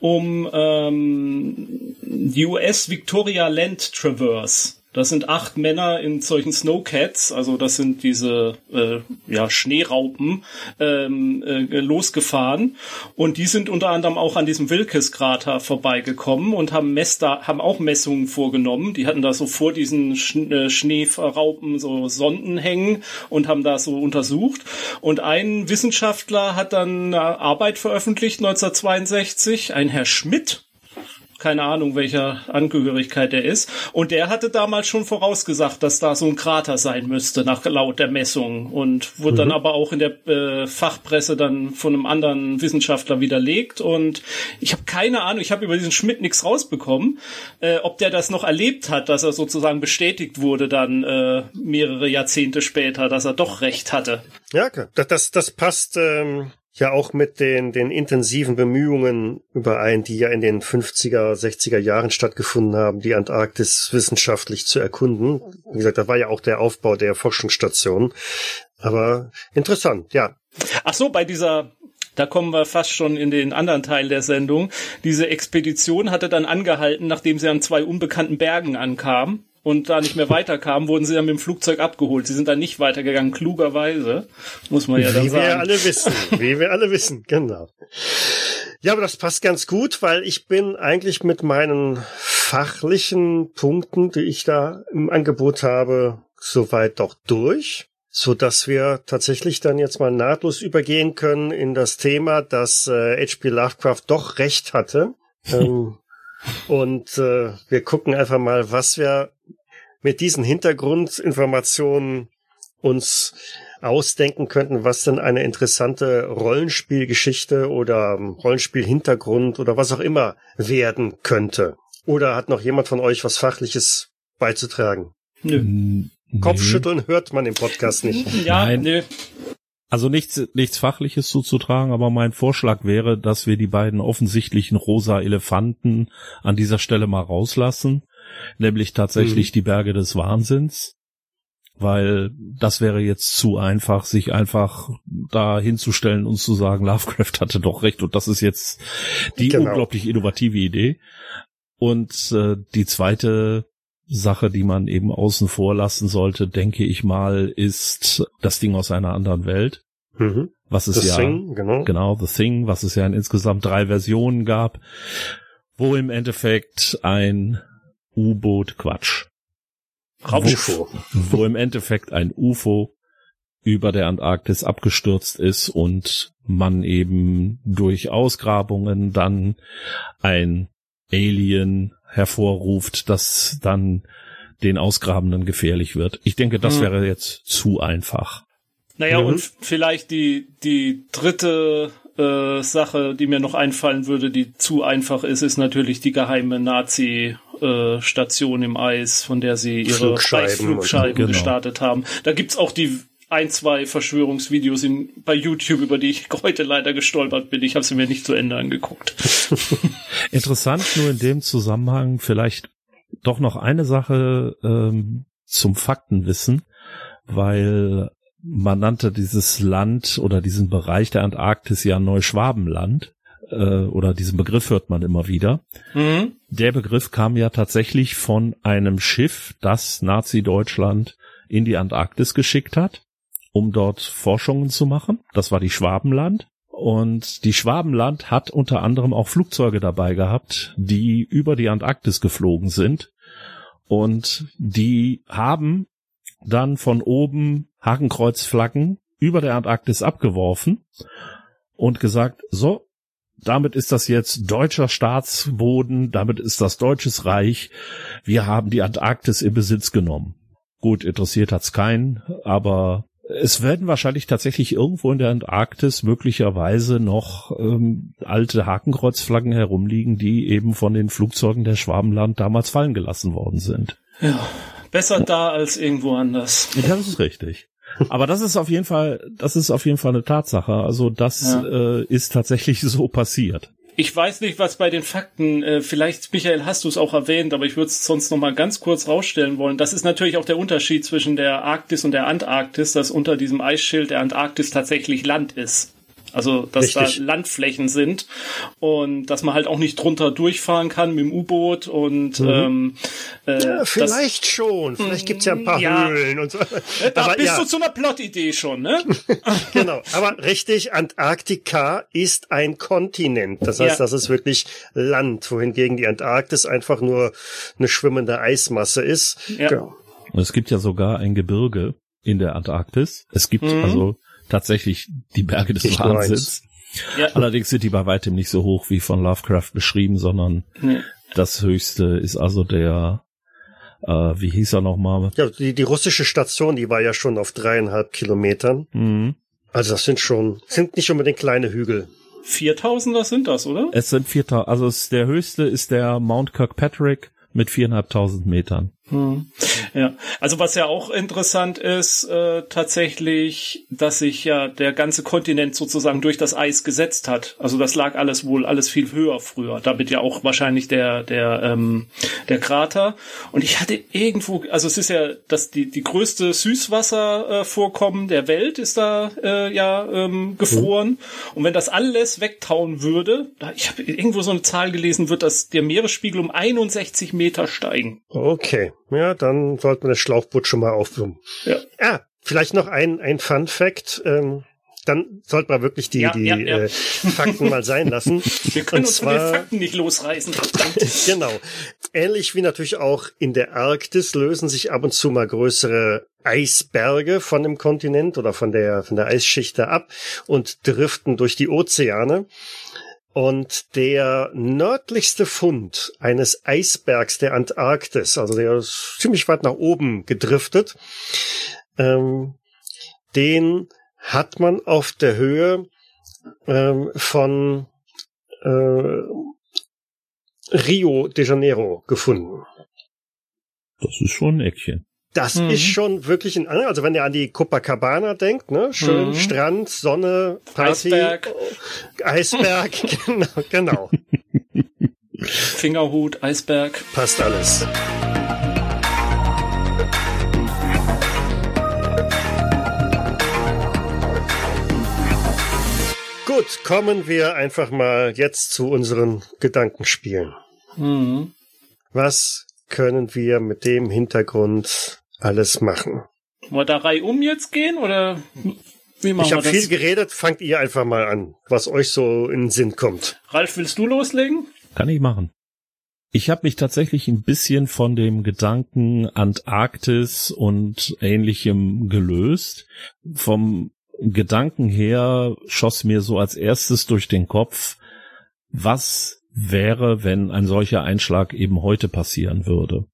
um ähm, die US Victoria Land Traverse. Das sind acht Männer in solchen Snowcats, also das sind diese äh, ja, Schneeraupen, ähm, äh, losgefahren. Und die sind unter anderem auch an diesem Wilkes-Krater vorbeigekommen und haben, Mess da, haben auch Messungen vorgenommen. Die hatten da so vor diesen Sch äh, Schneeraupen so Sonden hängen und haben da so untersucht. Und ein Wissenschaftler hat dann eine Arbeit veröffentlicht 1962, ein Herr Schmidt, keine Ahnung, welcher Angehörigkeit er ist. Und der hatte damals schon vorausgesagt, dass da so ein Krater sein müsste, nach laut der Messung. Und wurde mhm. dann aber auch in der äh, Fachpresse dann von einem anderen Wissenschaftler widerlegt. Und ich habe keine Ahnung, ich habe über diesen Schmidt nichts rausbekommen, äh, ob der das noch erlebt hat, dass er sozusagen bestätigt wurde dann äh, mehrere Jahrzehnte später, dass er doch recht hatte. Ja, okay. das, das, das passt. Ähm ja auch mit den, den intensiven Bemühungen überein, die ja in den 50er, 60er Jahren stattgefunden haben, die Antarktis wissenschaftlich zu erkunden. Wie gesagt, da war ja auch der Aufbau der Forschungsstation. Aber interessant, ja. Ach so, bei dieser da kommen wir fast schon in den anderen Teil der Sendung. Diese Expedition hatte dann angehalten, nachdem sie an zwei unbekannten Bergen ankam und da nicht mehr weiterkamen, wurden sie dann mit dem Flugzeug abgeholt. Sie sind dann nicht weitergegangen, klugerweise, muss man ja dann wie sagen. Wie wir alle wissen, wie wir alle wissen, genau. Ja, aber das passt ganz gut, weil ich bin eigentlich mit meinen fachlichen Punkten, die ich da im Angebot habe, soweit doch durch so dass wir tatsächlich dann jetzt mal nahtlos übergehen können in das Thema, dass äh, H.P. Lovecraft doch recht hatte. [laughs] ähm, und äh, wir gucken einfach mal, was wir mit diesen Hintergrundinformationen uns ausdenken könnten, was denn eine interessante Rollenspielgeschichte oder Rollenspielhintergrund oder was auch immer werden könnte. Oder hat noch jemand von euch was Fachliches beizutragen? Nö. Kopfschütteln hört man im Podcast nicht. [laughs] Ja, Nein. nö. Also nichts, nichts Fachliches zuzutragen, aber mein Vorschlag wäre, dass wir die beiden offensichtlichen rosa Elefanten an dieser Stelle mal rauslassen nämlich tatsächlich mhm. die Berge des Wahnsinns, weil das wäre jetzt zu einfach, sich einfach da hinzustellen und zu sagen, Lovecraft hatte doch recht und das ist jetzt die genau. unglaublich innovative Idee. Und äh, die zweite Sache, die man eben außen vor lassen sollte, denke ich mal, ist das Ding aus einer anderen Welt. Mhm. Was es The ja, Thing, genau. genau, The Thing, was es ja in insgesamt drei Versionen gab, wo im Endeffekt ein U-Boot Quatsch. Raumschiff. Wo, im Endeffekt ein UFO über der Antarktis abgestürzt ist und man eben durch Ausgrabungen dann ein Alien hervorruft, das dann den Ausgrabenden gefährlich wird. Ich denke, das hm. wäre jetzt zu einfach. Naja, mhm. und vielleicht die, die dritte äh, Sache, die mir noch einfallen würde, die zu einfach ist, ist natürlich die geheime Nazi äh, Station im Eis, von der sie ihre Flugscheiben, Flugscheiben genau. gestartet haben. Da gibt's auch die ein, zwei Verschwörungsvideos in, bei YouTube, über die ich [laughs] heute leider gestolpert bin. Ich habe sie mir nicht zu Ende angeguckt. [laughs] Interessant nur in dem Zusammenhang vielleicht doch noch eine Sache ähm, zum Faktenwissen, weil man nannte dieses Land oder diesen Bereich der Antarktis ja Neuschwabenland äh, oder diesen Begriff hört man immer wieder. Mhm. Der Begriff kam ja tatsächlich von einem Schiff, das Nazi-Deutschland in die Antarktis geschickt hat, um dort Forschungen zu machen. Das war die Schwabenland. Und die Schwabenland hat unter anderem auch Flugzeuge dabei gehabt, die über die Antarktis geflogen sind. Und die haben dann von oben Hakenkreuzflaggen über der Antarktis abgeworfen und gesagt, so, damit ist das jetzt deutscher Staatsboden, damit ist das deutsches Reich. Wir haben die Antarktis in Besitz genommen. Gut, interessiert hat's keinen, aber es werden wahrscheinlich tatsächlich irgendwo in der Antarktis möglicherweise noch ähm, alte Hakenkreuzflaggen herumliegen, die eben von den Flugzeugen der Schwabenland damals fallen gelassen worden sind. Ja, besser da als irgendwo anders. Ja, das ist richtig. Aber das ist auf jeden Fall, das ist auf jeden Fall eine Tatsache. Also das ja. äh, ist tatsächlich [laughs] so passiert. Ich weiß nicht, was bei den Fakten, äh, vielleicht, Michael, hast du es auch erwähnt, aber ich würde es sonst noch mal ganz kurz rausstellen wollen. Das ist natürlich auch der Unterschied zwischen der Arktis und der Antarktis, dass unter diesem Eisschild der Antarktis tatsächlich Land ist. Also dass Richtig. da Landflächen sind und dass man halt auch nicht drunter durchfahren kann mit dem U-Boot und mhm. ähm, äh, ja, vielleicht das, schon. Vielleicht gibt's ja ein paar ja, Höhlen und so. Da aber, bist ja. du zu einer Plot-Idee schon, ne? [laughs] genau. Aber richtig, Antarktika ist ein Kontinent. Das heißt, ja. das ist wirklich Land, wohingegen die Antarktis einfach nur eine schwimmende Eismasse ist. Ja. Genau. Es gibt ja sogar ein Gebirge in der Antarktis. Es gibt mhm. also tatsächlich die Berge des ich Wahnsinns. Ja. Allerdings sind die bei weitem nicht so hoch wie von Lovecraft beschrieben, sondern nee. das höchste ist also der, äh, wie hieß er nochmal? Ja, die, die russische Station, die war ja schon auf dreieinhalb Kilometern. Mhm. Also das sind schon, sind nicht unbedingt kleine Hügel. 4000er sind das, oder? Es sind 4000, also es, der höchste ist der Mount Kirkpatrick mit viereinhalbtausend Metern. Hm. Ja, also was ja auch interessant ist, äh, tatsächlich, dass sich ja der ganze Kontinent sozusagen durch das Eis gesetzt hat. Also das lag alles wohl alles viel höher früher. Damit ja auch wahrscheinlich der der ähm, der Krater. Und ich hatte irgendwo, also es ist ja das die die größte Süßwasservorkommen äh, der Welt ist da äh, ja ähm, gefroren. Mhm. Und wenn das alles wegtauen würde, ich habe irgendwo so eine Zahl gelesen, wird das der Meeresspiegel um 61 Meter steigen. Okay. Ja, dann sollte man das Schlauchboot schon mal aufblumen. Ja. Ah, vielleicht noch ein, ein Fun Fact. Ähm, dann sollte man wirklich die, ja, die ja, ja. Äh, Fakten mal sein lassen. [laughs] Wir können Und uns zwar, von den Fakten nicht losreißen. [laughs] genau. Ähnlich wie natürlich auch in der Arktis lösen sich ab und zu mal größere Eisberge von dem Kontinent oder von der, von der Eisschichte ab und driften durch die Ozeane. Und der nördlichste Fund eines Eisbergs der Antarktis, also der ist ziemlich weit nach oben gedriftet, ähm, den hat man auf der Höhe ähm, von äh, Rio de Janeiro gefunden. Das ist schon ein Eckchen. Das mhm. ist schon wirklich ein, also wenn ihr an die Copacabana denkt, ne, schön mhm. Strand, Sonne, Party, Eisberg, Eisberg, [laughs] genau, genau. Fingerhut, Eisberg. Passt alles. Gut, kommen wir einfach mal jetzt zu unseren Gedankenspielen. Mhm. Was können wir mit dem Hintergrund alles machen. Wollen wir da reihum jetzt gehen oder wie machen ich habe viel geredet, fangt ihr einfach mal an, was euch so in den Sinn kommt. Ralf, willst du loslegen? Kann ich machen. Ich habe mich tatsächlich ein bisschen von dem Gedanken Antarktis und ähnlichem gelöst. Vom Gedanken her schoss mir so als erstes durch den Kopf, was wäre, wenn ein solcher Einschlag eben heute passieren würde.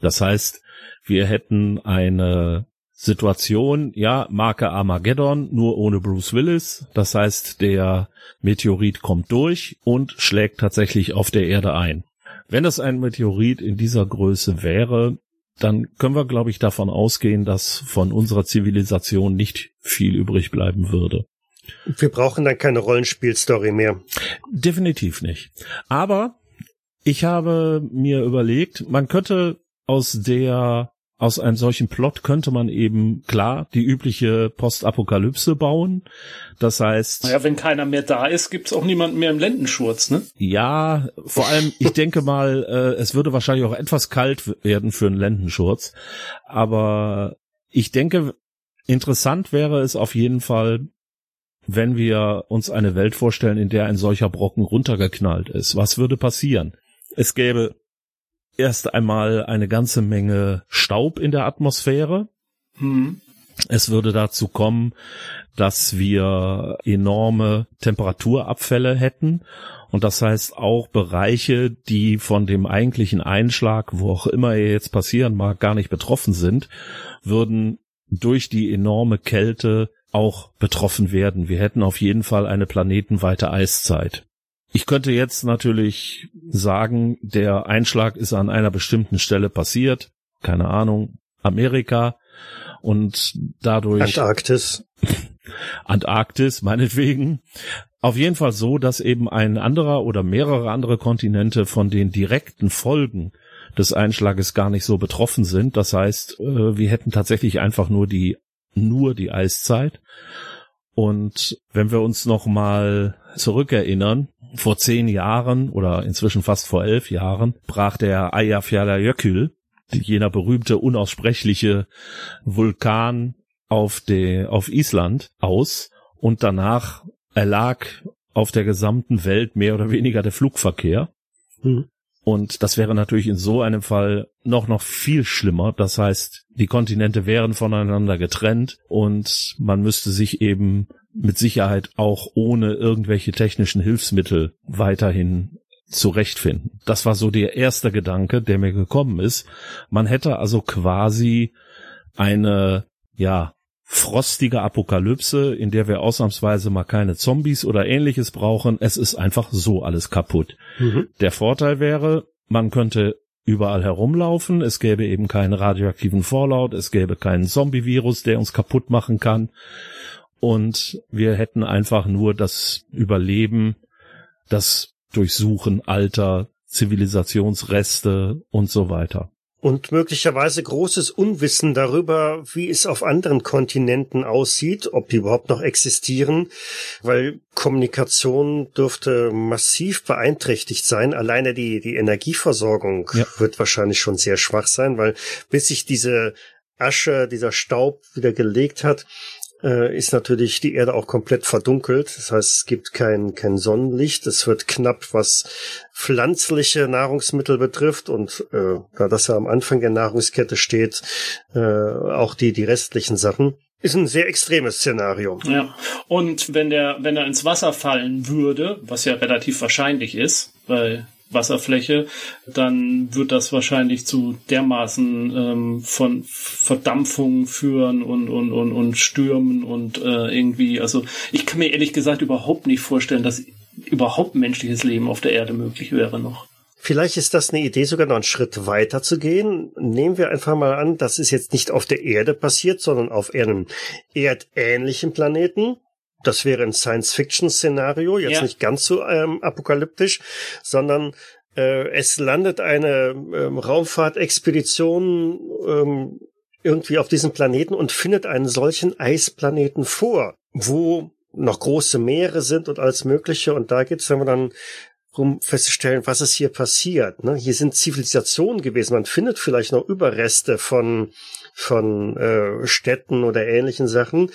Das heißt, wir hätten eine Situation, ja, Marke Armageddon, nur ohne Bruce Willis. Das heißt, der Meteorit kommt durch und schlägt tatsächlich auf der Erde ein. Wenn das ein Meteorit in dieser Größe wäre, dann können wir, glaube ich, davon ausgehen, dass von unserer Zivilisation nicht viel übrig bleiben würde. Wir brauchen dann keine Rollenspielstory mehr. Definitiv nicht. Aber ich habe mir überlegt, man könnte aus der aus einem solchen Plot könnte man eben klar die übliche Postapokalypse bauen. Das heißt. Naja, wenn keiner mehr da ist, gibt's auch niemanden mehr im Lendenschurz, ne? Ja, vor allem, ich denke mal, äh, es würde wahrscheinlich auch etwas kalt werden für einen Lendenschurz. Aber ich denke, interessant wäre es auf jeden Fall, wenn wir uns eine Welt vorstellen, in der ein solcher Brocken runtergeknallt ist. Was würde passieren? Es gäbe erst einmal eine ganze Menge Staub in der Atmosphäre. Hm. Es würde dazu kommen, dass wir enorme Temperaturabfälle hätten. Und das heißt auch Bereiche, die von dem eigentlichen Einschlag, wo auch immer er jetzt passieren mag, gar nicht betroffen sind, würden durch die enorme Kälte auch betroffen werden. Wir hätten auf jeden Fall eine planetenweite Eiszeit. Ich könnte jetzt natürlich sagen, der Einschlag ist an einer bestimmten Stelle passiert, keine Ahnung, Amerika und dadurch Antarktis. [laughs] Antarktis, meinetwegen. Auf jeden Fall so, dass eben ein anderer oder mehrere andere Kontinente von den direkten Folgen des Einschlages gar nicht so betroffen sind. Das heißt, äh, wir hätten tatsächlich einfach nur die, nur die Eiszeit Und wenn wir uns noch mal zurückerinnern, vor zehn Jahren oder inzwischen fast vor elf Jahren brach der Eyjafjallajökull, jener berühmte unaussprechliche Vulkan auf der auf Island aus und danach erlag auf der gesamten Welt mehr oder weniger der Flugverkehr. Mhm. Und das wäre natürlich in so einem Fall noch, noch viel schlimmer. Das heißt, die Kontinente wären voneinander getrennt und man müsste sich eben mit Sicherheit auch ohne irgendwelche technischen Hilfsmittel weiterhin zurechtfinden. Das war so der erste Gedanke, der mir gekommen ist. Man hätte also quasi eine, ja, frostige Apokalypse, in der wir ausnahmsweise mal keine Zombies oder ähnliches brauchen. Es ist einfach so alles kaputt. Mhm. Der Vorteil wäre, man könnte überall herumlaufen, es gäbe eben keinen radioaktiven Fallout, es gäbe keinen Zombie-Virus, der uns kaputt machen kann. Und wir hätten einfach nur das Überleben, das Durchsuchen alter Zivilisationsreste und so weiter und möglicherweise großes Unwissen darüber, wie es auf anderen Kontinenten aussieht, ob die überhaupt noch existieren, weil Kommunikation dürfte massiv beeinträchtigt sein. Alleine die, die Energieversorgung ja. wird wahrscheinlich schon sehr schwach sein, weil bis sich diese Asche, dieser Staub wieder gelegt hat, äh, ist natürlich die Erde auch komplett verdunkelt. Das heißt, es gibt kein, kein Sonnenlicht. Es wird knapp, was pflanzliche Nahrungsmittel betrifft. Und äh, da das ja am Anfang der Nahrungskette steht, äh, auch die, die restlichen Sachen. Ist ein sehr extremes Szenario. Ja. Und wenn der, wenn er ins Wasser fallen würde, was ja relativ wahrscheinlich ist, weil Wasserfläche, dann wird das wahrscheinlich zu dermaßen ähm, von Verdampfung führen und, und, und, und Stürmen und äh, irgendwie, also ich kann mir ehrlich gesagt überhaupt nicht vorstellen, dass überhaupt menschliches Leben auf der Erde möglich wäre noch. Vielleicht ist das eine Idee, sogar noch einen Schritt weiter zu gehen. Nehmen wir einfach mal an, das ist jetzt nicht auf der Erde passiert, sondern auf einem erdähnlichen Planeten das wäre ein Science-Fiction-Szenario, jetzt ja. nicht ganz so ähm, apokalyptisch, sondern äh, es landet eine ähm, Raumfahrtexpedition ähm, irgendwie auf diesem Planeten und findet einen solchen Eisplaneten vor, wo noch große Meere sind und alles Mögliche. Und da geht's dann um festzustellen, was ist hier passiert. Ne? Hier sind Zivilisationen gewesen. Man findet vielleicht noch Überreste von von äh, Städten oder ähnlichen Sachen,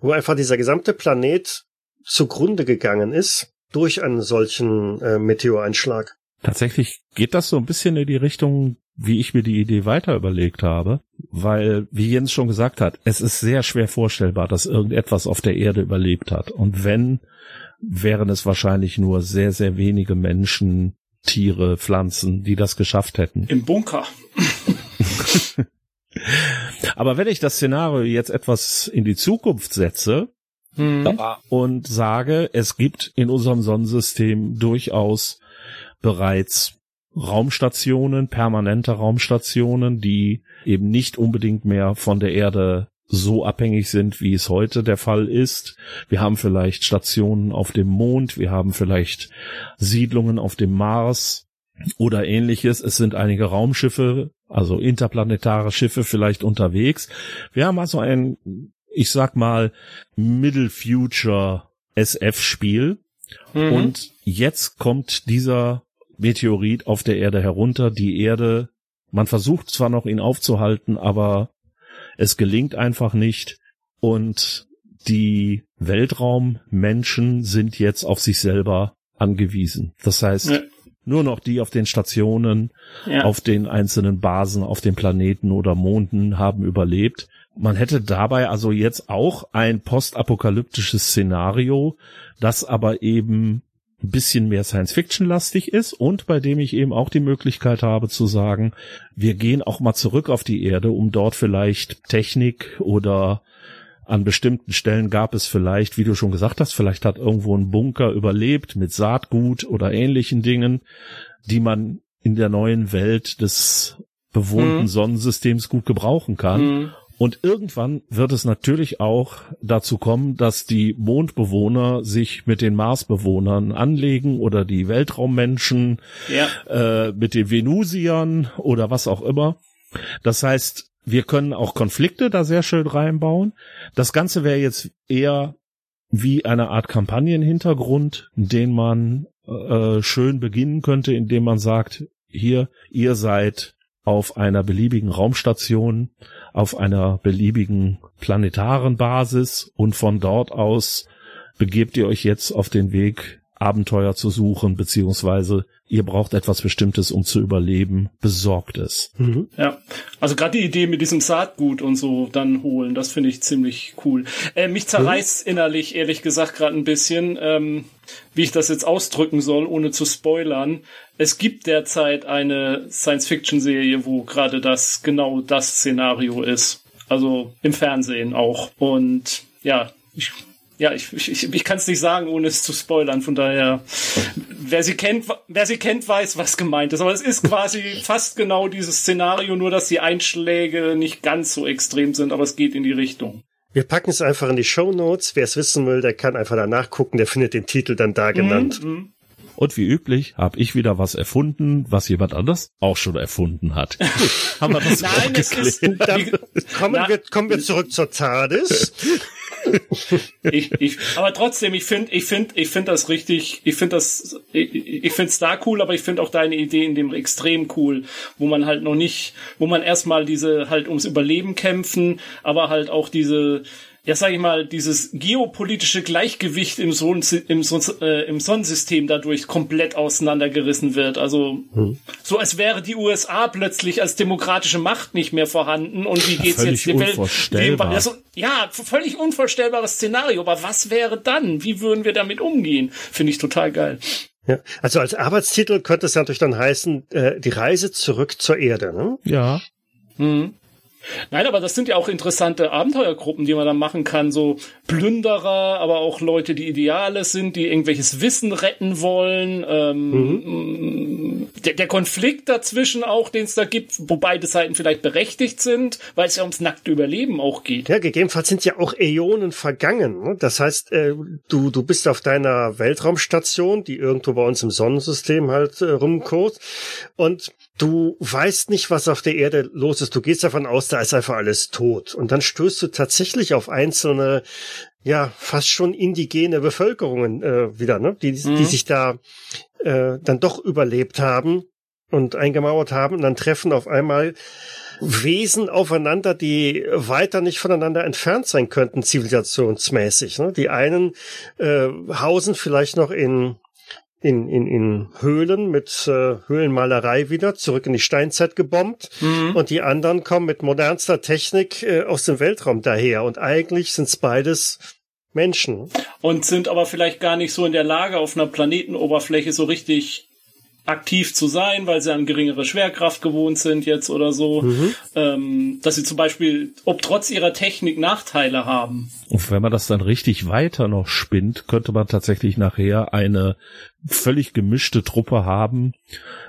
wo einfach dieser gesamte Planet zugrunde gegangen ist durch einen solchen äh, Meteoreinschlag. Tatsächlich geht das so ein bisschen in die Richtung, wie ich mir die Idee weiter überlegt habe, weil, wie Jens schon gesagt hat, es ist sehr schwer vorstellbar, dass irgendetwas auf der Erde überlebt hat. Und wenn, wären es wahrscheinlich nur sehr, sehr wenige Menschen, Tiere, Pflanzen, die das geschafft hätten. Im Bunker. [laughs] Aber wenn ich das Szenario jetzt etwas in die Zukunft setze mhm. und sage, es gibt in unserem Sonnensystem durchaus bereits Raumstationen, permanente Raumstationen, die eben nicht unbedingt mehr von der Erde so abhängig sind, wie es heute der Fall ist. Wir haben vielleicht Stationen auf dem Mond, wir haben vielleicht Siedlungen auf dem Mars oder ähnliches. Es sind einige Raumschiffe also interplanetare Schiffe vielleicht unterwegs. Wir haben also ein, ich sag mal, Middle Future SF-Spiel. Mhm. Und jetzt kommt dieser Meteorit auf der Erde herunter. Die Erde, man versucht zwar noch ihn aufzuhalten, aber es gelingt einfach nicht. Und die Weltraummenschen sind jetzt auf sich selber angewiesen. Das heißt, ja nur noch die auf den Stationen, ja. auf den einzelnen Basen, auf den Planeten oder Monden haben überlebt. Man hätte dabei also jetzt auch ein postapokalyptisches Szenario, das aber eben ein bisschen mehr Science-Fiction-lastig ist und bei dem ich eben auch die Möglichkeit habe zu sagen, wir gehen auch mal zurück auf die Erde, um dort vielleicht Technik oder an bestimmten Stellen gab es vielleicht, wie du schon gesagt hast, vielleicht hat irgendwo ein Bunker überlebt mit Saatgut oder ähnlichen Dingen, die man in der neuen Welt des bewohnten mhm. Sonnensystems gut gebrauchen kann. Mhm. Und irgendwann wird es natürlich auch dazu kommen, dass die Mondbewohner sich mit den Marsbewohnern anlegen oder die Weltraummenschen ja. äh, mit den Venusiern oder was auch immer. Das heißt, wir können auch Konflikte da sehr schön reinbauen. Das Ganze wäre jetzt eher wie eine Art Kampagnenhintergrund, den man äh, schön beginnen könnte, indem man sagt, hier, ihr seid auf einer beliebigen Raumstation, auf einer beliebigen planetaren Basis und von dort aus begebt ihr euch jetzt auf den Weg, Abenteuer zu suchen, beziehungsweise ihr braucht etwas Bestimmtes, um zu überleben, besorgt es. Mhm. Ja, also gerade die Idee mit diesem Saatgut und so dann holen, das finde ich ziemlich cool. Äh, mich zerreißt mhm. innerlich, ehrlich gesagt, gerade ein bisschen, ähm, wie ich das jetzt ausdrücken soll, ohne zu spoilern. Es gibt derzeit eine Science-Fiction-Serie, wo gerade das genau das Szenario ist. Also im Fernsehen auch. Und ja, ich ja, ich, ich, ich kann es nicht sagen, ohne es zu spoilern. Von daher, wer sie kennt, wer sie kennt, weiß, was gemeint ist. Aber es ist quasi [laughs] fast genau dieses Szenario, nur dass die Einschläge nicht ganz so extrem sind, aber es geht in die Richtung. Wir packen es einfach in die Show Notes. Wer es wissen will, der kann einfach danach gucken. Der findet den Titel dann da genannt. Mhm, mhm. Und wie üblich habe ich wieder was erfunden, was jemand anders auch schon erfunden hat. [laughs] Haben wir das Nein, es ist, dann kommen, wir, kommen wir zurück zur TARDIS. [laughs] ich, ich, aber trotzdem, ich finde, ich finde, ich finde das richtig, ich finde das, ich, ich finde es da cool, aber ich finde auch deine Idee in dem extrem cool, wo man halt noch nicht, wo man erstmal diese halt ums Überleben kämpfen, aber halt auch diese, ja, sag ich mal, dieses geopolitische Gleichgewicht im, Son im, Son äh, im Sonnensystem dadurch komplett auseinandergerissen wird. Also hm. so als wäre die USA plötzlich als demokratische Macht nicht mehr vorhanden und wie geht's völlig jetzt der Welt? Also, ja, völlig unvorstellbares Szenario. Aber was wäre dann? Wie würden wir damit umgehen? Finde ich total geil. Ja, also als Arbeitstitel könnte es natürlich dann heißen, äh, die Reise zurück zur Erde, ne? Ja. Hm. Nein, aber das sind ja auch interessante Abenteuergruppen, die man dann machen kann. So Plünderer, aber auch Leute, die Ideale sind, die irgendwelches Wissen retten wollen. Ähm, mhm. der, der, Konflikt dazwischen auch, den es da gibt, wo beide Seiten vielleicht berechtigt sind, weil es ja ums nackte Überleben auch geht. Ja, gegebenenfalls sind ja auch Äonen vergangen. Ne? Das heißt, äh, du, du bist auf deiner Weltraumstation, die irgendwo bei uns im Sonnensystem halt äh, rumkurst und du weißt nicht, was auf der Erde los ist. Du gehst davon aus, da ist einfach alles tot. Und dann stößt du tatsächlich auf einzelne, ja, fast schon indigene Bevölkerungen äh, wieder, ne? die, mhm. die sich da äh, dann doch überlebt haben und eingemauert haben. Und dann treffen auf einmal Wesen aufeinander, die weiter nicht voneinander entfernt sein könnten, zivilisationsmäßig. Ne? Die einen äh, hausen vielleicht noch in in, in, in Höhlen mit äh, Höhlenmalerei wieder zurück in die Steinzeit gebombt mhm. und die anderen kommen mit modernster Technik äh, aus dem Weltraum daher und eigentlich sind es beides Menschen. Und sind aber vielleicht gar nicht so in der Lage, auf einer Planetenoberfläche so richtig aktiv zu sein, weil sie an geringere Schwerkraft gewohnt sind jetzt oder so, mhm. ähm, dass sie zum Beispiel, ob trotz ihrer Technik Nachteile haben. Und wenn man das dann richtig weiter noch spinnt, könnte man tatsächlich nachher eine völlig gemischte Truppe haben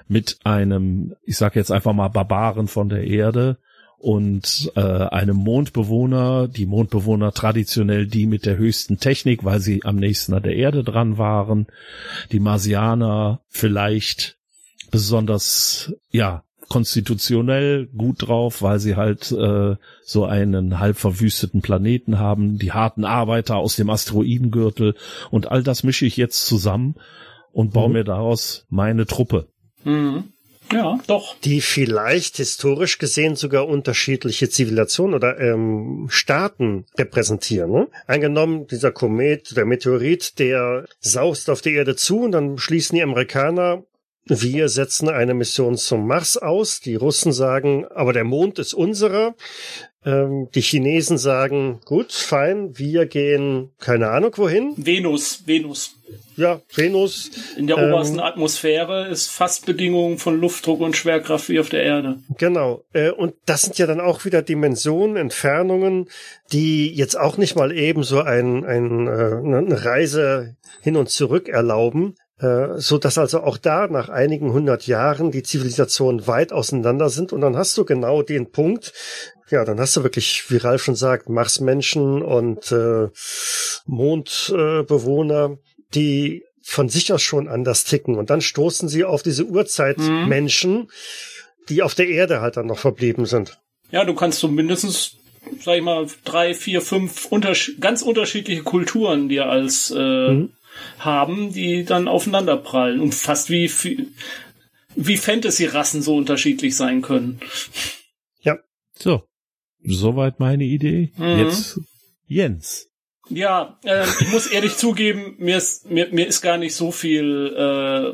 mit einem, ich sage jetzt einfach mal Barbaren von der Erde, und äh, einem Mondbewohner, die Mondbewohner traditionell die mit der höchsten Technik, weil sie am nächsten an der Erde dran waren, die Marsianer vielleicht besonders ja konstitutionell gut drauf, weil sie halt äh, so einen halb verwüsteten Planeten haben, die harten Arbeiter aus dem Asteroidengürtel und all das mische ich jetzt zusammen und baue mhm. mir daraus meine Truppe. Mhm. Ja, doch. Die vielleicht historisch gesehen sogar unterschiedliche Zivilisationen oder ähm, Staaten repräsentieren. Ne? Angenommen, dieser Komet, der Meteorit, der saust auf die Erde zu und dann schließen die Amerikaner, wir setzen eine Mission zum Mars aus. Die Russen sagen, aber der Mond ist unserer. Ähm, die Chinesen sagen, gut, fein, wir gehen keine Ahnung wohin. Venus, Venus. Ja, Venus. In der ähm, obersten Atmosphäre ist fast Bedingungen von Luftdruck und Schwerkraft wie auf der Erde. Genau. Äh, und das sind ja dann auch wieder Dimensionen, Entfernungen, die jetzt auch nicht mal eben so ein, ein, äh, eine Reise hin und zurück erlauben, so dass also auch da nach einigen hundert Jahren die Zivilisationen weit auseinander sind und dann hast du genau den Punkt, ja, dann hast du wirklich, wie Ralf schon sagt, Marsmenschen und äh, Mondbewohner, äh, die von sich aus schon anders ticken. Und dann stoßen sie auf diese Urzeitmenschen, mhm. die auf der Erde halt dann noch verblieben sind. Ja, du kannst zumindest sag ich mal, drei, vier, fünf untersch ganz unterschiedliche Kulturen, die als äh, mhm. Haben, die dann aufeinander prallen und fast wie wie Fantasy-Rassen so unterschiedlich sein können. Ja. So. Soweit meine Idee. Mhm. Jetzt Jens. Ja, äh, ich muss ehrlich [laughs] zugeben, mir ist, mir, mir ist gar nicht so viel äh,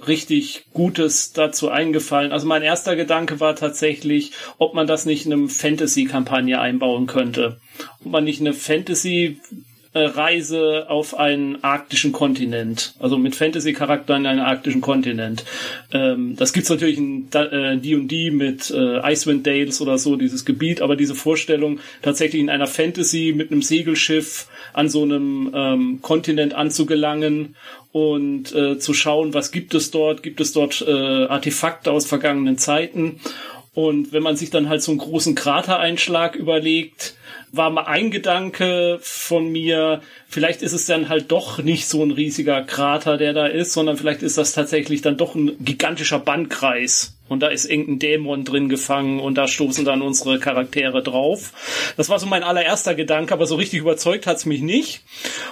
richtig Gutes dazu eingefallen. Also mein erster Gedanke war tatsächlich, ob man das nicht in einem Fantasy-Kampagne einbauen könnte. Ob man nicht eine Fantasy Reise auf einen arktischen Kontinent, also mit Fantasy-Charakter in einen arktischen Kontinent. Ähm, das gibt's natürlich in D&D äh, mit äh, Icewind Dales oder so, dieses Gebiet, aber diese Vorstellung, tatsächlich in einer Fantasy mit einem Segelschiff an so einem ähm, Kontinent anzugelangen und äh, zu schauen, was gibt es dort, gibt es dort äh, Artefakte aus vergangenen Zeiten? Und wenn man sich dann halt so einen großen Kratereinschlag überlegt, war mal ein Gedanke von mir, vielleicht ist es dann halt doch nicht so ein riesiger Krater, der da ist, sondern vielleicht ist das tatsächlich dann doch ein gigantischer Bandkreis und da ist irgendein Dämon drin gefangen und da stoßen dann unsere Charaktere drauf. Das war so mein allererster Gedanke, aber so richtig überzeugt hat's mich nicht.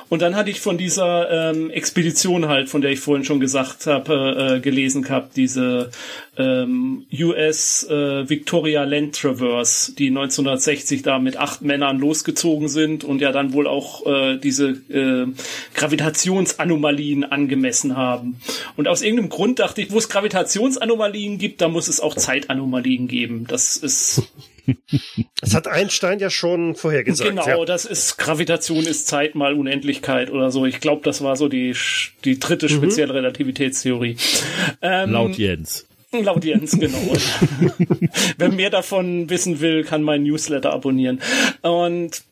Und dann hatte ich von dieser ähm, Expedition halt, von der ich vorhin schon gesagt habe, äh, gelesen gehabt, diese ähm, US äh, Victoria Land Traverse, die 1960 da mit acht Männern losgezogen sind und ja dann wohl auch äh, diese äh, Gravitationsanomalien angemessen haben. Und aus irgendeinem Grund dachte ich, wo es Gravitationsanomalien gibt, da muss es auch Zeitanomalien geben. Das ist. [laughs] Das hat Einstein ja schon vorher gesagt. Genau, ja. das ist Gravitation ist Zeit mal Unendlichkeit oder so. Ich glaube, das war so die, die dritte mhm. spezielle Relativitätstheorie. Ähm, Laut Jens. Laut Jens, genau. [laughs] Wer mehr davon wissen will, kann mein Newsletter abonnieren. Und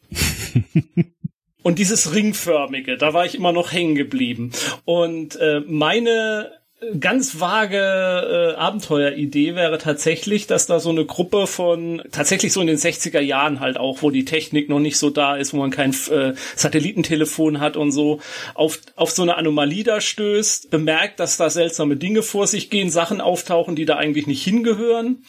und dieses ringförmige, da war ich immer noch hängen geblieben. Und äh, meine ganz vage äh, Abenteueridee wäre tatsächlich, dass da so eine Gruppe von tatsächlich so in den 60er Jahren halt auch, wo die Technik noch nicht so da ist, wo man kein äh, Satellitentelefon hat und so, auf, auf so eine Anomalie da stößt, bemerkt, dass da seltsame Dinge vor sich gehen, Sachen auftauchen, die da eigentlich nicht hingehören.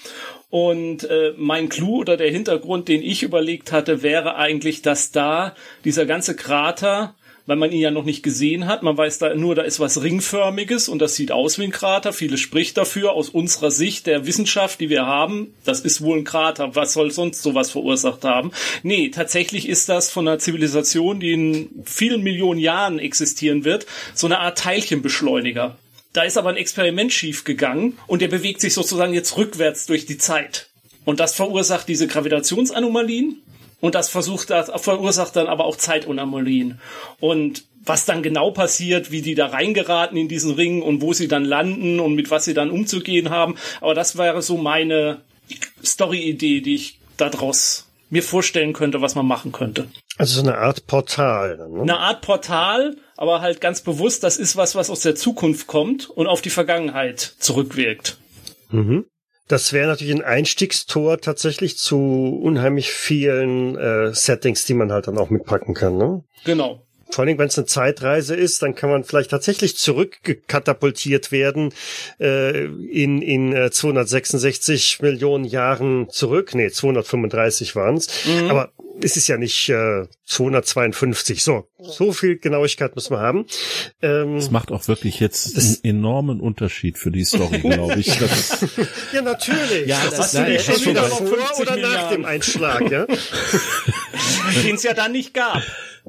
Und äh, mein Clou oder der Hintergrund, den ich überlegt hatte, wäre eigentlich, dass da dieser ganze Krater weil man ihn ja noch nicht gesehen hat. Man weiß da nur, da ist was ringförmiges und das sieht aus wie ein Krater. Vieles spricht dafür aus unserer Sicht der Wissenschaft, die wir haben. Das ist wohl ein Krater. Was soll sonst sowas verursacht haben? Nee, tatsächlich ist das von einer Zivilisation, die in vielen Millionen Jahren existieren wird, so eine Art Teilchenbeschleuniger. Da ist aber ein Experiment schief gegangen und der bewegt sich sozusagen jetzt rückwärts durch die Zeit. Und das verursacht diese Gravitationsanomalien und das versucht, das verursacht dann aber auch Zeitanomalien. Und was dann genau passiert, wie die da reingeraten in diesen Ring und wo sie dann landen und mit was sie dann umzugehen haben. Aber das wäre so meine Story-Idee, die ich daraus mir vorstellen könnte, was man machen könnte. Also so eine Art Portal. Ne? Eine Art Portal, aber halt ganz bewusst, das ist was, was aus der Zukunft kommt und auf die Vergangenheit zurückwirkt. Mhm. Das wäre natürlich ein Einstiegstor tatsächlich zu unheimlich vielen äh, Settings, die man halt dann auch mitpacken kann, ne? Genau. Vor allem, wenn es eine Zeitreise ist, dann kann man vielleicht tatsächlich zurückkatapultiert werden äh, in, in äh, 266 Millionen Jahren zurück. Nee, 235 waren es. Mhm. Aber es ist ja nicht äh, 252. So, so viel Genauigkeit muss man haben. Ähm, das macht auch wirklich jetzt einen enormen Unterschied für die Story, glaube ich. [laughs] ja, natürlich. Ja, das, das hast du nicht schon wieder vor oder nach dem Einschlag, ja? [laughs] Den es ja dann nicht gab.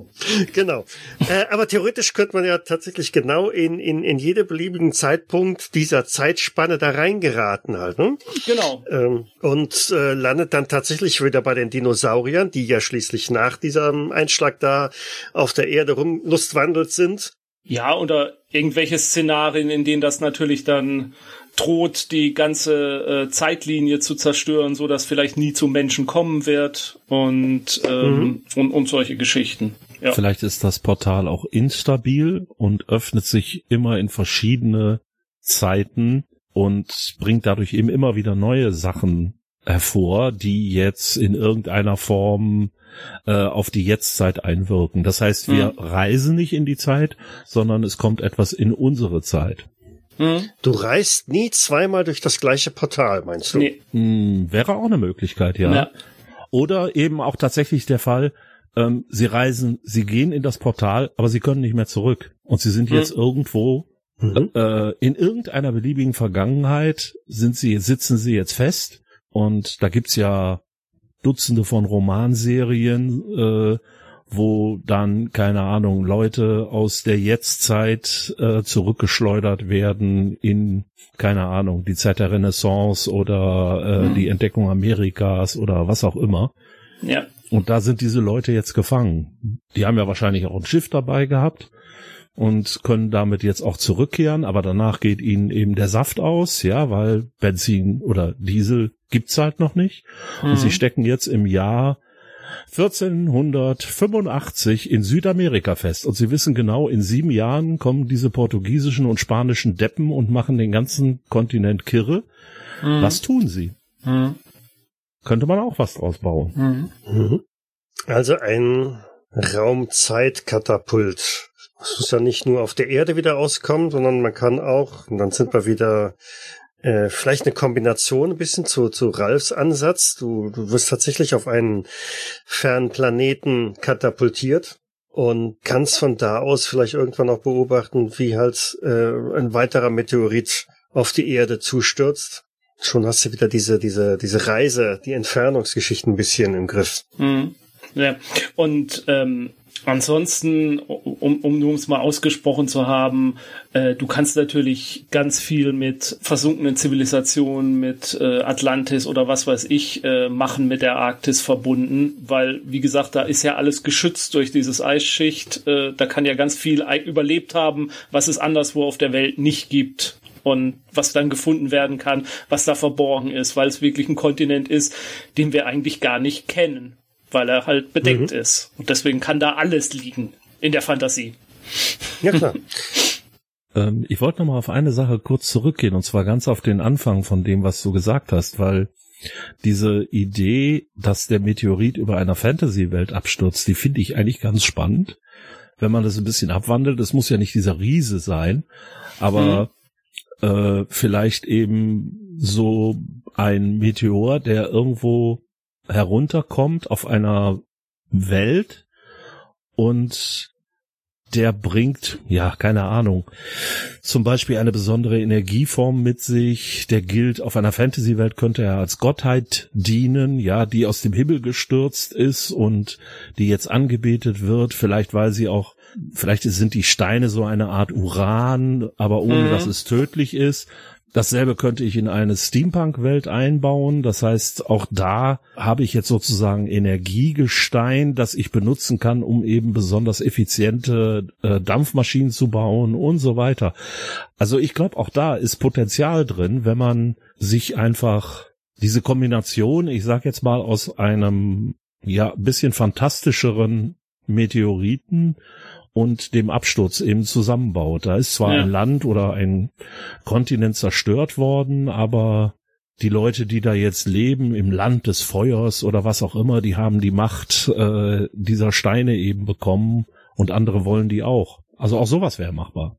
[laughs] Genau. Äh, aber theoretisch könnte man ja tatsächlich genau in, in, in jeder beliebigen Zeitpunkt dieser Zeitspanne da reingeraten halt. Ne? Genau. Ähm, und äh, landet dann tatsächlich wieder bei den Dinosauriern, die ja schließlich nach diesem Einschlag da auf der Erde rumlustwandelt sind. Ja, oder irgendwelche Szenarien, in denen das natürlich dann droht, die ganze äh, Zeitlinie zu zerstören, so dass vielleicht nie zu Menschen kommen wird und, ähm, mhm. und, und solche Geschichten. Ja. Vielleicht ist das Portal auch instabil und öffnet sich immer in verschiedene Zeiten und bringt dadurch eben immer wieder neue Sachen hervor, die jetzt in irgendeiner Form äh, auf die Jetztzeit einwirken. Das heißt, wir hm. reisen nicht in die Zeit, sondern es kommt etwas in unsere Zeit. Hm. Du reist nie zweimal durch das gleiche Portal, meinst du? Nee. Hm, wäre auch eine Möglichkeit, ja. ja. Oder eben auch tatsächlich der Fall, ähm, sie reisen, sie gehen in das Portal, aber sie können nicht mehr zurück. Und sie sind mhm. jetzt irgendwo mhm. äh, in irgendeiner beliebigen Vergangenheit sind sie, sitzen sie jetzt fest. Und da gibt's ja Dutzende von Romanserien, äh, wo dann, keine Ahnung, Leute aus der Jetztzeit äh, zurückgeschleudert werden in, keine Ahnung, die Zeit der Renaissance oder äh, mhm. die Entdeckung Amerikas oder was auch immer. Ja. Und da sind diese Leute jetzt gefangen. Die haben ja wahrscheinlich auch ein Schiff dabei gehabt und können damit jetzt auch zurückkehren, aber danach geht ihnen eben der Saft aus, ja, weil Benzin oder Diesel gibt's halt noch nicht. Mhm. Und sie stecken jetzt im Jahr 1485 in Südamerika fest. Und sie wissen genau, in sieben Jahren kommen diese portugiesischen und spanischen Deppen und machen den ganzen Kontinent kirre. Mhm. Was tun sie? Mhm. Könnte man auch was draus bauen. Mhm. mhm. Also ein Raumzeitkatapult. Das muss ja nicht nur auf der Erde wieder auskommen, sondern man kann auch, und dann sind wir wieder äh, vielleicht eine Kombination ein bisschen zu, zu Ralfs Ansatz. Du, du wirst tatsächlich auf einen fernen Planeten katapultiert und kannst von da aus vielleicht irgendwann auch beobachten, wie halt äh, ein weiterer Meteorit auf die Erde zustürzt. Schon hast du wieder diese, diese, diese Reise, die Entfernungsgeschichten ein bisschen im Griff. Mhm. Ja, und ähm, Ansonsten, um, um nur es mal ausgesprochen zu haben, äh, du kannst natürlich ganz viel mit versunkenen Zivilisationen, mit äh, Atlantis oder was weiß ich äh, machen mit der Arktis verbunden, weil, wie gesagt, da ist ja alles geschützt durch dieses Eisschicht. Äh, da kann ja ganz viel überlebt haben, was es anderswo auf der Welt nicht gibt und was dann gefunden werden kann, was da verborgen ist, weil es wirklich ein Kontinent ist, den wir eigentlich gar nicht kennen weil er halt bedeckt mhm. ist. Und deswegen kann da alles liegen in der Fantasie. Ja, klar. [laughs] ähm, ich wollte noch mal auf eine Sache kurz zurückgehen, und zwar ganz auf den Anfang von dem, was du gesagt hast, weil diese Idee, dass der Meteorit über einer Fantasy-Welt abstürzt, die finde ich eigentlich ganz spannend. Wenn man das ein bisschen abwandelt, es muss ja nicht dieser Riese sein, aber mhm. Äh, vielleicht eben so ein Meteor, der irgendwo herunterkommt auf einer Welt und der bringt, ja, keine Ahnung, zum Beispiel eine besondere Energieform mit sich, der gilt, auf einer Fantasy-Welt könnte er als Gottheit dienen, ja, die aus dem Himmel gestürzt ist und die jetzt angebetet wird, vielleicht weil sie auch, vielleicht sind die Steine so eine Art Uran, aber ohne mhm. dass es tödlich ist. Dasselbe könnte ich in eine Steampunk-Welt einbauen. Das heißt, auch da habe ich jetzt sozusagen Energiegestein, das ich benutzen kann, um eben besonders effiziente äh, Dampfmaschinen zu bauen und so weiter. Also ich glaube, auch da ist Potenzial drin, wenn man sich einfach diese Kombination, ich sag jetzt mal aus einem ja bisschen fantastischeren Meteoriten und dem Absturz eben zusammenbaut. Da ist zwar ja. ein Land oder ein Kontinent zerstört worden, aber die Leute, die da jetzt leben im Land des Feuers oder was auch immer, die haben die Macht äh, dieser Steine eben bekommen und andere wollen die auch. Also auch sowas wäre machbar.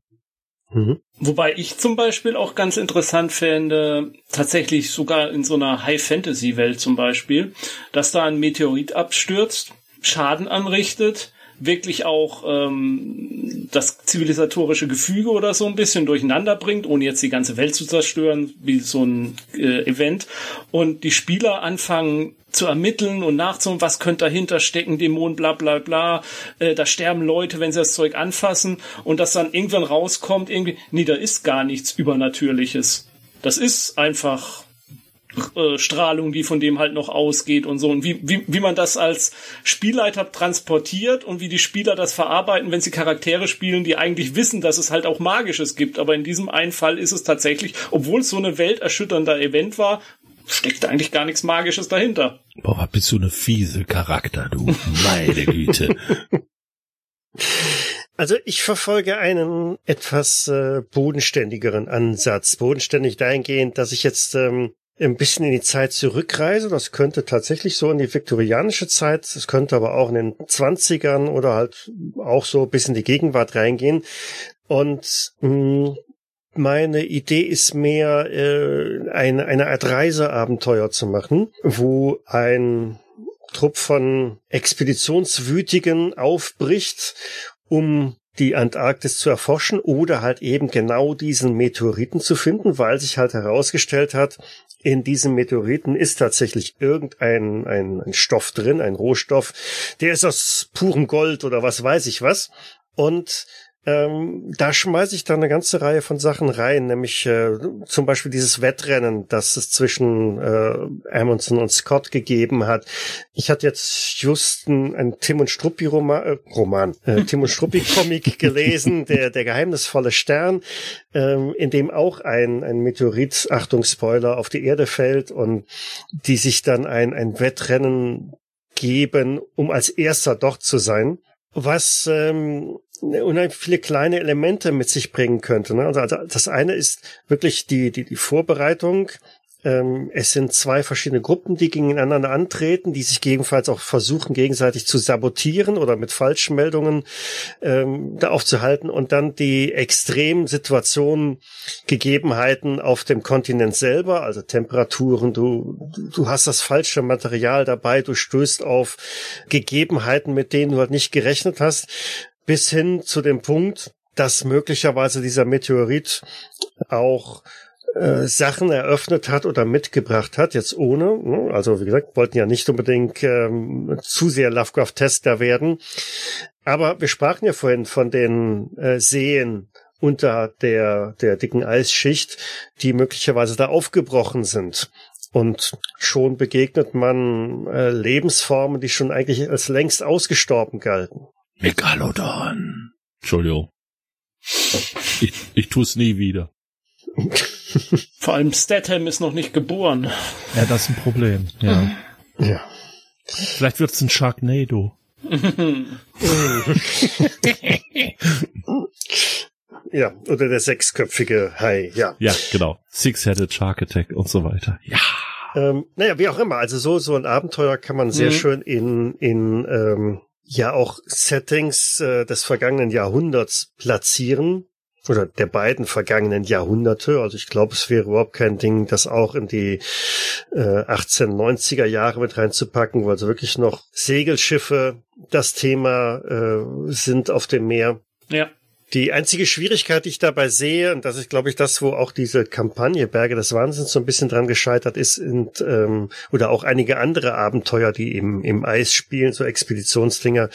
Mhm. Wobei ich zum Beispiel auch ganz interessant fände, tatsächlich sogar in so einer High-Fantasy-Welt zum Beispiel, dass da ein Meteorit abstürzt, Schaden anrichtet, wirklich auch ähm, das zivilisatorische Gefüge oder so ein bisschen durcheinander bringt, ohne jetzt die ganze Welt zu zerstören, wie so ein äh, Event. Und die Spieler anfangen zu ermitteln und nachzuholen, was könnte dahinter stecken, Dämonen, bla bla bla. Äh, da sterben Leute, wenn sie das Zeug anfassen und das dann irgendwann rauskommt, irgendwie, nee, da ist gar nichts Übernatürliches. Das ist einfach äh, Strahlung, die von dem halt noch ausgeht und so. Und wie, wie, wie man das als Spielleiter transportiert und wie die Spieler das verarbeiten, wenn sie Charaktere spielen, die eigentlich wissen, dass es halt auch Magisches gibt. Aber in diesem einen Fall ist es tatsächlich, obwohl es so eine welterschütternder Event war, steckt eigentlich gar nichts Magisches dahinter. Boah, bist du eine fiese Charakter, du. Meine Güte. [laughs] Also ich verfolge einen etwas äh, bodenständigeren Ansatz. Bodenständig dahingehend, dass ich jetzt ähm, ein bisschen in die Zeit zurückreise. Das könnte tatsächlich so in die viktorianische Zeit, es könnte aber auch in den Zwanzigern oder halt auch so bis in die Gegenwart reingehen. Und mh, hm, meine Idee ist mehr, äh, eine, eine Art Reiseabenteuer zu machen, wo ein Trupp von Expeditionswütigen aufbricht, um die Antarktis zu erforschen oder halt eben genau diesen Meteoriten zu finden, weil sich halt herausgestellt hat, in diesem Meteoriten ist tatsächlich irgendein ein, ein Stoff drin, ein Rohstoff, der ist aus purem Gold oder was weiß ich was. Und ähm, da schmeiße ich dann eine ganze Reihe von Sachen rein, nämlich äh, zum Beispiel dieses Wettrennen, das es zwischen äh, Amundsen und Scott gegeben hat. Ich hatte jetzt just ein, ein Tim und Struppi Roman, äh, Roman äh, [laughs] Tim und Struppi Comic gelesen, der der geheimnisvolle Stern, ähm, in dem auch ein ein Meteorit, Achtung Spoiler, auf die Erde fällt und die sich dann ein ein Wettrennen geben, um als erster dort zu sein was ähm, unheimlich viele kleine Elemente mit sich bringen könnte. Ne? Also, also das eine ist wirklich die, die, die Vorbereitung. Ähm, es sind zwei verschiedene Gruppen, die gegeneinander antreten, die sich gegebenenfalls auch versuchen, gegenseitig zu sabotieren oder mit Falschmeldungen ähm, da aufzuhalten und dann die extremen Situationen, Gegebenheiten auf dem Kontinent selber, also Temperaturen, du, du hast das falsche Material dabei, du stößt auf Gegebenheiten, mit denen du halt nicht gerechnet hast bis hin zu dem Punkt, dass möglicherweise dieser Meteorit auch äh, Sachen eröffnet hat oder mitgebracht hat, jetzt ohne, ne? also wie gesagt, wollten ja nicht unbedingt ähm, zu sehr Lovecraft-Tester werden, aber wir sprachen ja vorhin von den äh, Seen unter der, der dicken Eisschicht, die möglicherweise da aufgebrochen sind. Und schon begegnet man äh, Lebensformen, die schon eigentlich als längst ausgestorben galten. Megalodon. Entschuldigung. Ich, ich tue es nie wieder. Vor allem Statham ist noch nicht geboren. Ja, das ist ein Problem. Ja. Ja. Vielleicht wird's ein Sharknado. [laughs] ja, oder der sechsköpfige Hai, ja. Ja, genau. Six-Headed Shark Attack und so weiter. Ja. Ähm, naja, wie auch immer. Also so, so ein Abenteuer kann man sehr mhm. schön in, in ähm, ja auch Settings äh, des vergangenen Jahrhunderts platzieren oder der beiden vergangenen Jahrhunderte. Also ich glaube, es wäre überhaupt kein Ding, das auch in die äh, 1890er Jahre mit reinzupacken, weil so wirklich noch Segelschiffe das Thema äh, sind auf dem Meer. Ja. Die einzige Schwierigkeit, die ich dabei sehe, und das ist, glaube ich, das, wo auch diese Kampagne Berge des Wahnsinns so ein bisschen dran gescheitert ist, und, ähm, oder auch einige andere Abenteuer, die im, im Eis spielen, so Expeditionsdinger,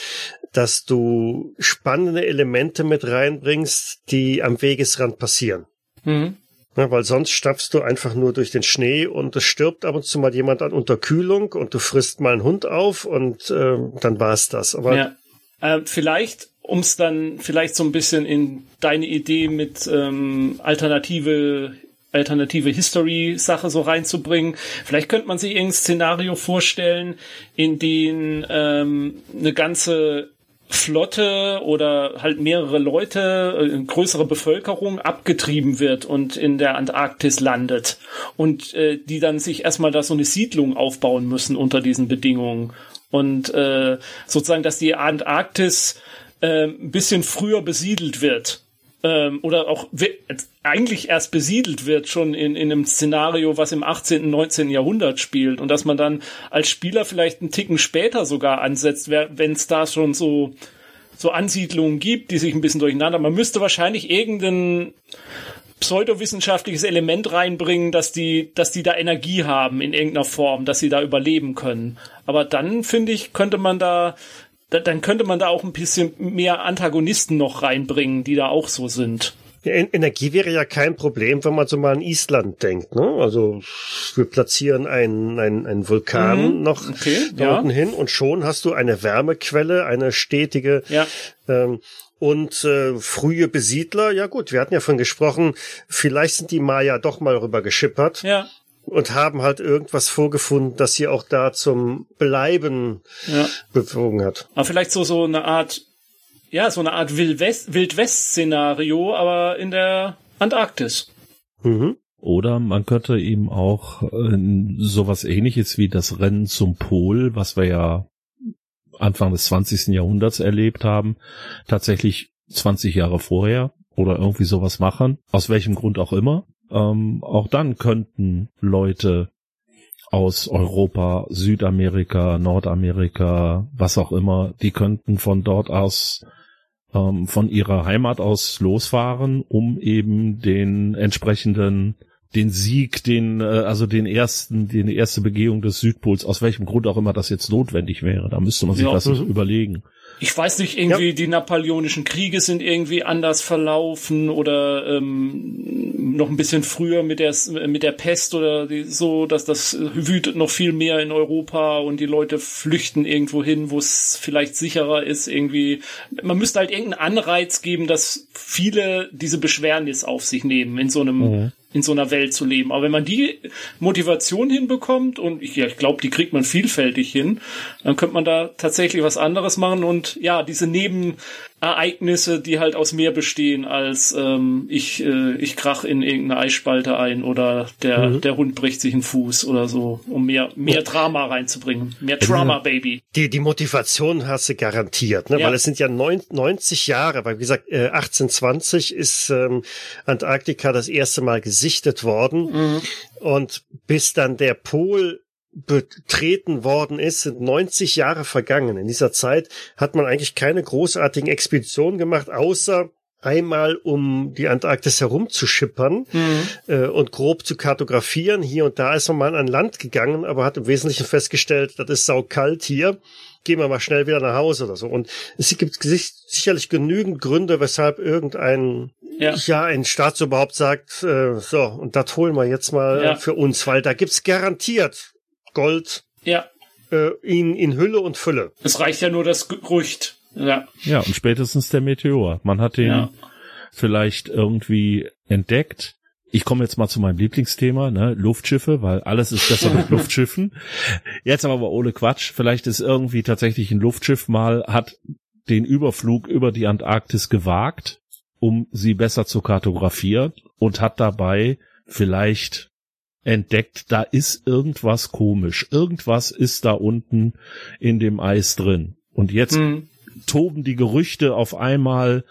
dass du spannende Elemente mit reinbringst, die am Wegesrand passieren. Mhm. Ja, weil sonst stapfst du einfach nur durch den Schnee und es stirbt ab und zu mal jemand an Unterkühlung und du frisst mal einen Hund auf und äh, dann war's das. Aber ja. Äh, vielleicht um es dann vielleicht so ein bisschen in deine Idee mit ähm, alternative alternative History-Sache so reinzubringen. Vielleicht könnte man sich irgendein Szenario vorstellen, in dem ähm, eine ganze Flotte oder halt mehrere Leute, äh, größere Bevölkerung abgetrieben wird und in der Antarktis landet und äh, die dann sich erstmal da so eine Siedlung aufbauen müssen unter diesen Bedingungen und äh, sozusagen, dass die Antarktis äh, ein bisschen früher besiedelt wird ähm, oder auch eigentlich erst besiedelt wird schon in, in einem Szenario, was im 18., 19. Jahrhundert spielt und dass man dann als Spieler vielleicht einen Ticken später sogar ansetzt, wenn es da schon so so Ansiedlungen gibt, die sich ein bisschen durcheinander. Man müsste wahrscheinlich irgendein pseudowissenschaftliches Element reinbringen, dass die, dass die da Energie haben in irgendeiner Form, dass sie da überleben können. Aber dann finde ich, könnte man da da, dann könnte man da auch ein bisschen mehr Antagonisten noch reinbringen, die da auch so sind. Ja, Energie wäre ja kein Problem, wenn man so mal an Island denkt. Ne? Also wir platzieren einen, einen, einen Vulkan mhm. noch okay, da ja. unten hin und schon hast du eine Wärmequelle, eine stetige. Ja. Ähm, und äh, frühe Besiedler, ja gut, wir hatten ja von gesprochen, vielleicht sind die Maya doch mal rüber geschippert. Ja und haben halt irgendwas vorgefunden, das sie auch da zum Bleiben ja. bewogen hat. Aber vielleicht so, so eine Art, ja, so eine Art Wildwest-Szenario, aber in der Antarktis. Mhm. Oder man könnte eben auch äh, sowas ähnliches wie das Rennen zum Pol, was wir ja Anfang des 20. Jahrhunderts erlebt haben, tatsächlich 20 Jahre vorher oder irgendwie sowas machen, aus welchem Grund auch immer ähm, auch dann könnten Leute aus Europa, Südamerika, Nordamerika, was auch immer, die könnten von dort aus ähm, von ihrer Heimat aus losfahren, um eben den entsprechenden den Sieg, den, äh, also den ersten, die erste Begehung des Südpols, aus welchem Grund auch immer das jetzt notwendig wäre. Da müsste man sich ja, das überlegen. Ich weiß nicht, irgendwie ja. die napoleonischen Kriege sind irgendwie anders verlaufen oder ähm, noch ein bisschen früher mit der mit der Pest oder die, so, dass das wütet noch viel mehr in Europa und die Leute flüchten irgendwo hin, wo es vielleicht sicherer ist. Irgendwie, man müsste halt irgendeinen Anreiz geben, dass viele diese Beschwernis auf sich nehmen in so einem mhm in so einer Welt zu leben. Aber wenn man die Motivation hinbekommt, und ich, ja, ich glaube, die kriegt man vielfältig hin, dann könnte man da tatsächlich was anderes machen und ja, diese Neben, Ereignisse, die halt aus mehr bestehen, als ähm, ich, äh, ich krach in irgendeine Eisspalte ein oder der, mhm. der Hund bricht sich einen Fuß oder so, um mehr, mehr Drama reinzubringen. Mehr Drama, Baby. Die, die Motivation hast du garantiert, ne? Ja. weil es sind ja neun, 90 Jahre, weil wie gesagt, äh, 1820 ist ähm, Antarktika das erste Mal gesichtet worden. Mhm. Und bis dann der Pol betreten worden ist, sind 90 Jahre vergangen. In dieser Zeit hat man eigentlich keine großartigen Expeditionen gemacht, außer einmal um die Antarktis herumzuschippern mhm. äh, und grob zu kartografieren. Hier und da ist man mal an Land gegangen, aber hat im Wesentlichen festgestellt, das ist saukalt hier. Gehen wir mal schnell wieder nach Hause oder so. Und es gibt sicherlich genügend Gründe, weshalb irgendein ja, ja ein Staat überhaupt sagt, äh, so, und das holen wir jetzt mal ja. für uns, weil da gibt's garantiert Gold ja. äh, in, in Hülle und Fülle. Es reicht ja nur das Gerücht. Ja. ja, und spätestens der Meteor. Man hat den ja. vielleicht irgendwie entdeckt. Ich komme jetzt mal zu meinem Lieblingsthema, ne, Luftschiffe, weil alles ist besser mit [laughs] Luftschiffen. Jetzt aber ohne Quatsch. Vielleicht ist irgendwie tatsächlich ein Luftschiff mal, hat den Überflug über die Antarktis gewagt, um sie besser zu kartografieren und hat dabei vielleicht entdeckt, da ist irgendwas komisch. Irgendwas ist da unten in dem Eis drin. Und jetzt mhm toben die Gerüchte auf einmal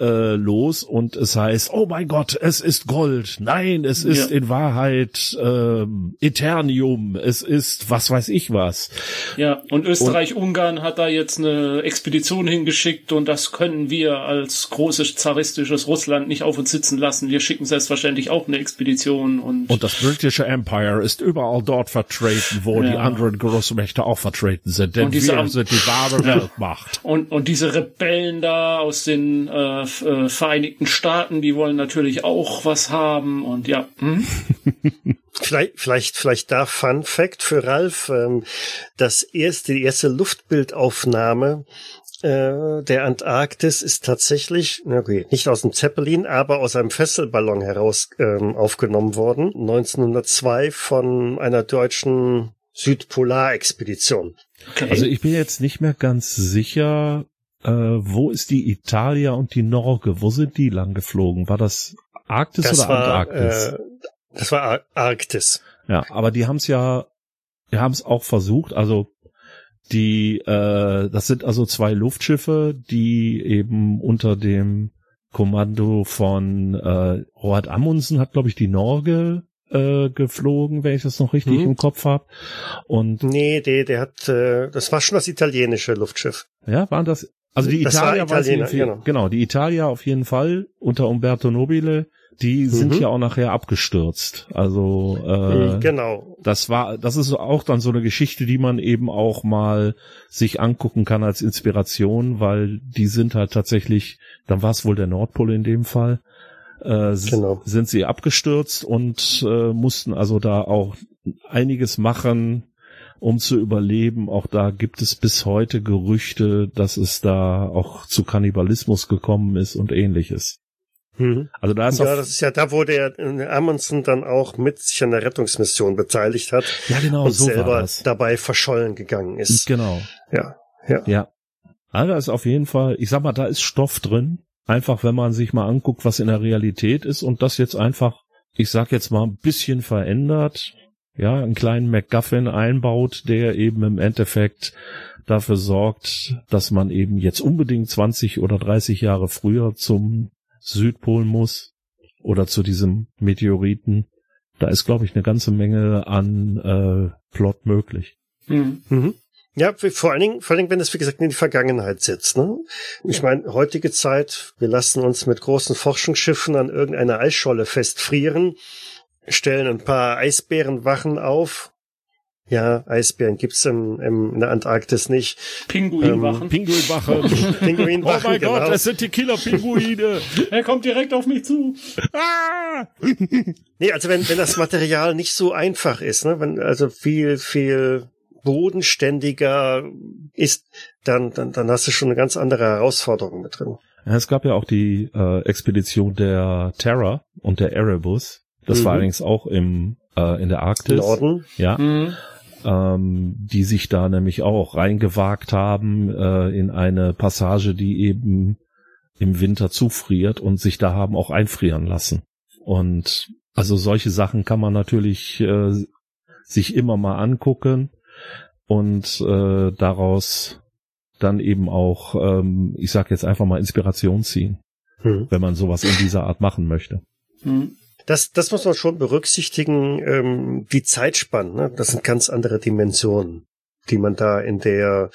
äh, los und es heißt, oh mein Gott, es ist Gold. Nein, es ist ja. in Wahrheit äh, Eternium. Es ist was weiß ich was. Ja, und Österreich-Ungarn hat da jetzt eine Expedition hingeschickt und das können wir als großes zaristisches Russland nicht auf uns sitzen lassen. Wir schicken selbstverständlich auch eine Expedition und und das britische Empire ist überall dort vertreten, wo ja. die anderen Großmächte auch vertreten sind, denn wir sind die wahre Weltmacht. Und und, und diese Rebellen da aus den äh, äh, Vereinigten Staaten, die wollen natürlich auch was haben und ja. Hm? [laughs] Vielleicht, vielleicht, vielleicht da Fun Fact für Ralf. Ähm, das erste, die erste Luftbildaufnahme äh, der Antarktis ist tatsächlich, okay, nicht aus dem Zeppelin, aber aus einem Fesselballon heraus ähm, aufgenommen worden. 1902 von einer deutschen Südpolarexpedition. Okay. Also ich bin jetzt nicht mehr ganz sicher, äh, wo ist die Italia und die Norge? Wo sind die lang geflogen? War das Arktis das oder war, Antarktis? Äh, das war Ar Arktis. Ja, aber die haben es ja, die haben es auch versucht. Also die, äh, das sind also zwei Luftschiffe, die eben unter dem Kommando von äh, Roald Amundsen hat, glaube ich, die Norge äh, geflogen, wenn ich das noch richtig hm. im Kopf habe. Und nee, der, der hat, äh, das war schon das italienische Luftschiff. Ja, waren das? Also die Italia war Italiener, war genau. genau, die Italia auf jeden Fall unter Umberto Nobile. Die sind mhm. ja auch nachher abgestürzt. Also äh, mhm, genau. Das war, das ist auch dann so eine Geschichte, die man eben auch mal sich angucken kann als Inspiration, weil die sind halt tatsächlich, dann war es wohl der Nordpol in dem Fall, äh, genau. sind sie abgestürzt und äh, mussten also da auch einiges machen, um zu überleben. Auch da gibt es bis heute Gerüchte, dass es da auch zu Kannibalismus gekommen ist und ähnliches. Mhm. Also da ist ja, das ist ja da, wo der äh, Amundsen dann auch mit sich an der Rettungsmission beteiligt hat. Ja, genau, und so selber dabei verschollen gegangen ist. Genau. Ja, ja. Ja. Also da ist auf jeden Fall, ich sag mal, da ist Stoff drin. Einfach, wenn man sich mal anguckt, was in der Realität ist und das jetzt einfach, ich sag jetzt mal, ein bisschen verändert, ja, einen kleinen MacGuffin einbaut, der eben im Endeffekt dafür sorgt, dass man eben jetzt unbedingt 20 oder 30 Jahre früher zum Südpol muss oder zu diesem Meteoriten, da ist, glaube ich, eine ganze Menge an äh, Plot möglich. Mhm. Mhm. Ja, vor allen Dingen, vor allen Dingen, wenn es wie gesagt in die Vergangenheit sitzt. Ne? Ich meine, heutige Zeit, wir lassen uns mit großen Forschungsschiffen an irgendeiner Eisscholle festfrieren, stellen ein paar Eisbärenwachen auf. Ja, Eisbären gibt's im, im, in der Antarktis nicht. Pinguinwachen. Ähm, Pinguinwache. Pinguinwachen. [laughs] Oh mein genau. Gott, das sind die Killer-Pinguine. er kommt direkt auf mich zu. Ah! [laughs] nee, also wenn, wenn das Material nicht so einfach ist, ne, wenn also viel, viel bodenständiger ist, dann, dann, dann hast du schon eine ganz andere Herausforderung mit drin. Ja, es gab ja auch die äh, Expedition der Terra und der Erebus. Das mhm. war allerdings auch im äh, in der Arktis. Norden. Ja. Mhm. Ähm, die sich da nämlich auch reingewagt haben äh, in eine Passage, die eben im Winter zufriert und sich da haben auch einfrieren lassen. Und also solche Sachen kann man natürlich äh, sich immer mal angucken und äh, daraus dann eben auch, ähm, ich sag jetzt einfach mal Inspiration ziehen, hm. wenn man sowas in dieser Art machen möchte. Hm. Das, das muss man schon berücksichtigen, ähm, die Zeitspannen, ne? das sind ganz andere Dimensionen, die man da in der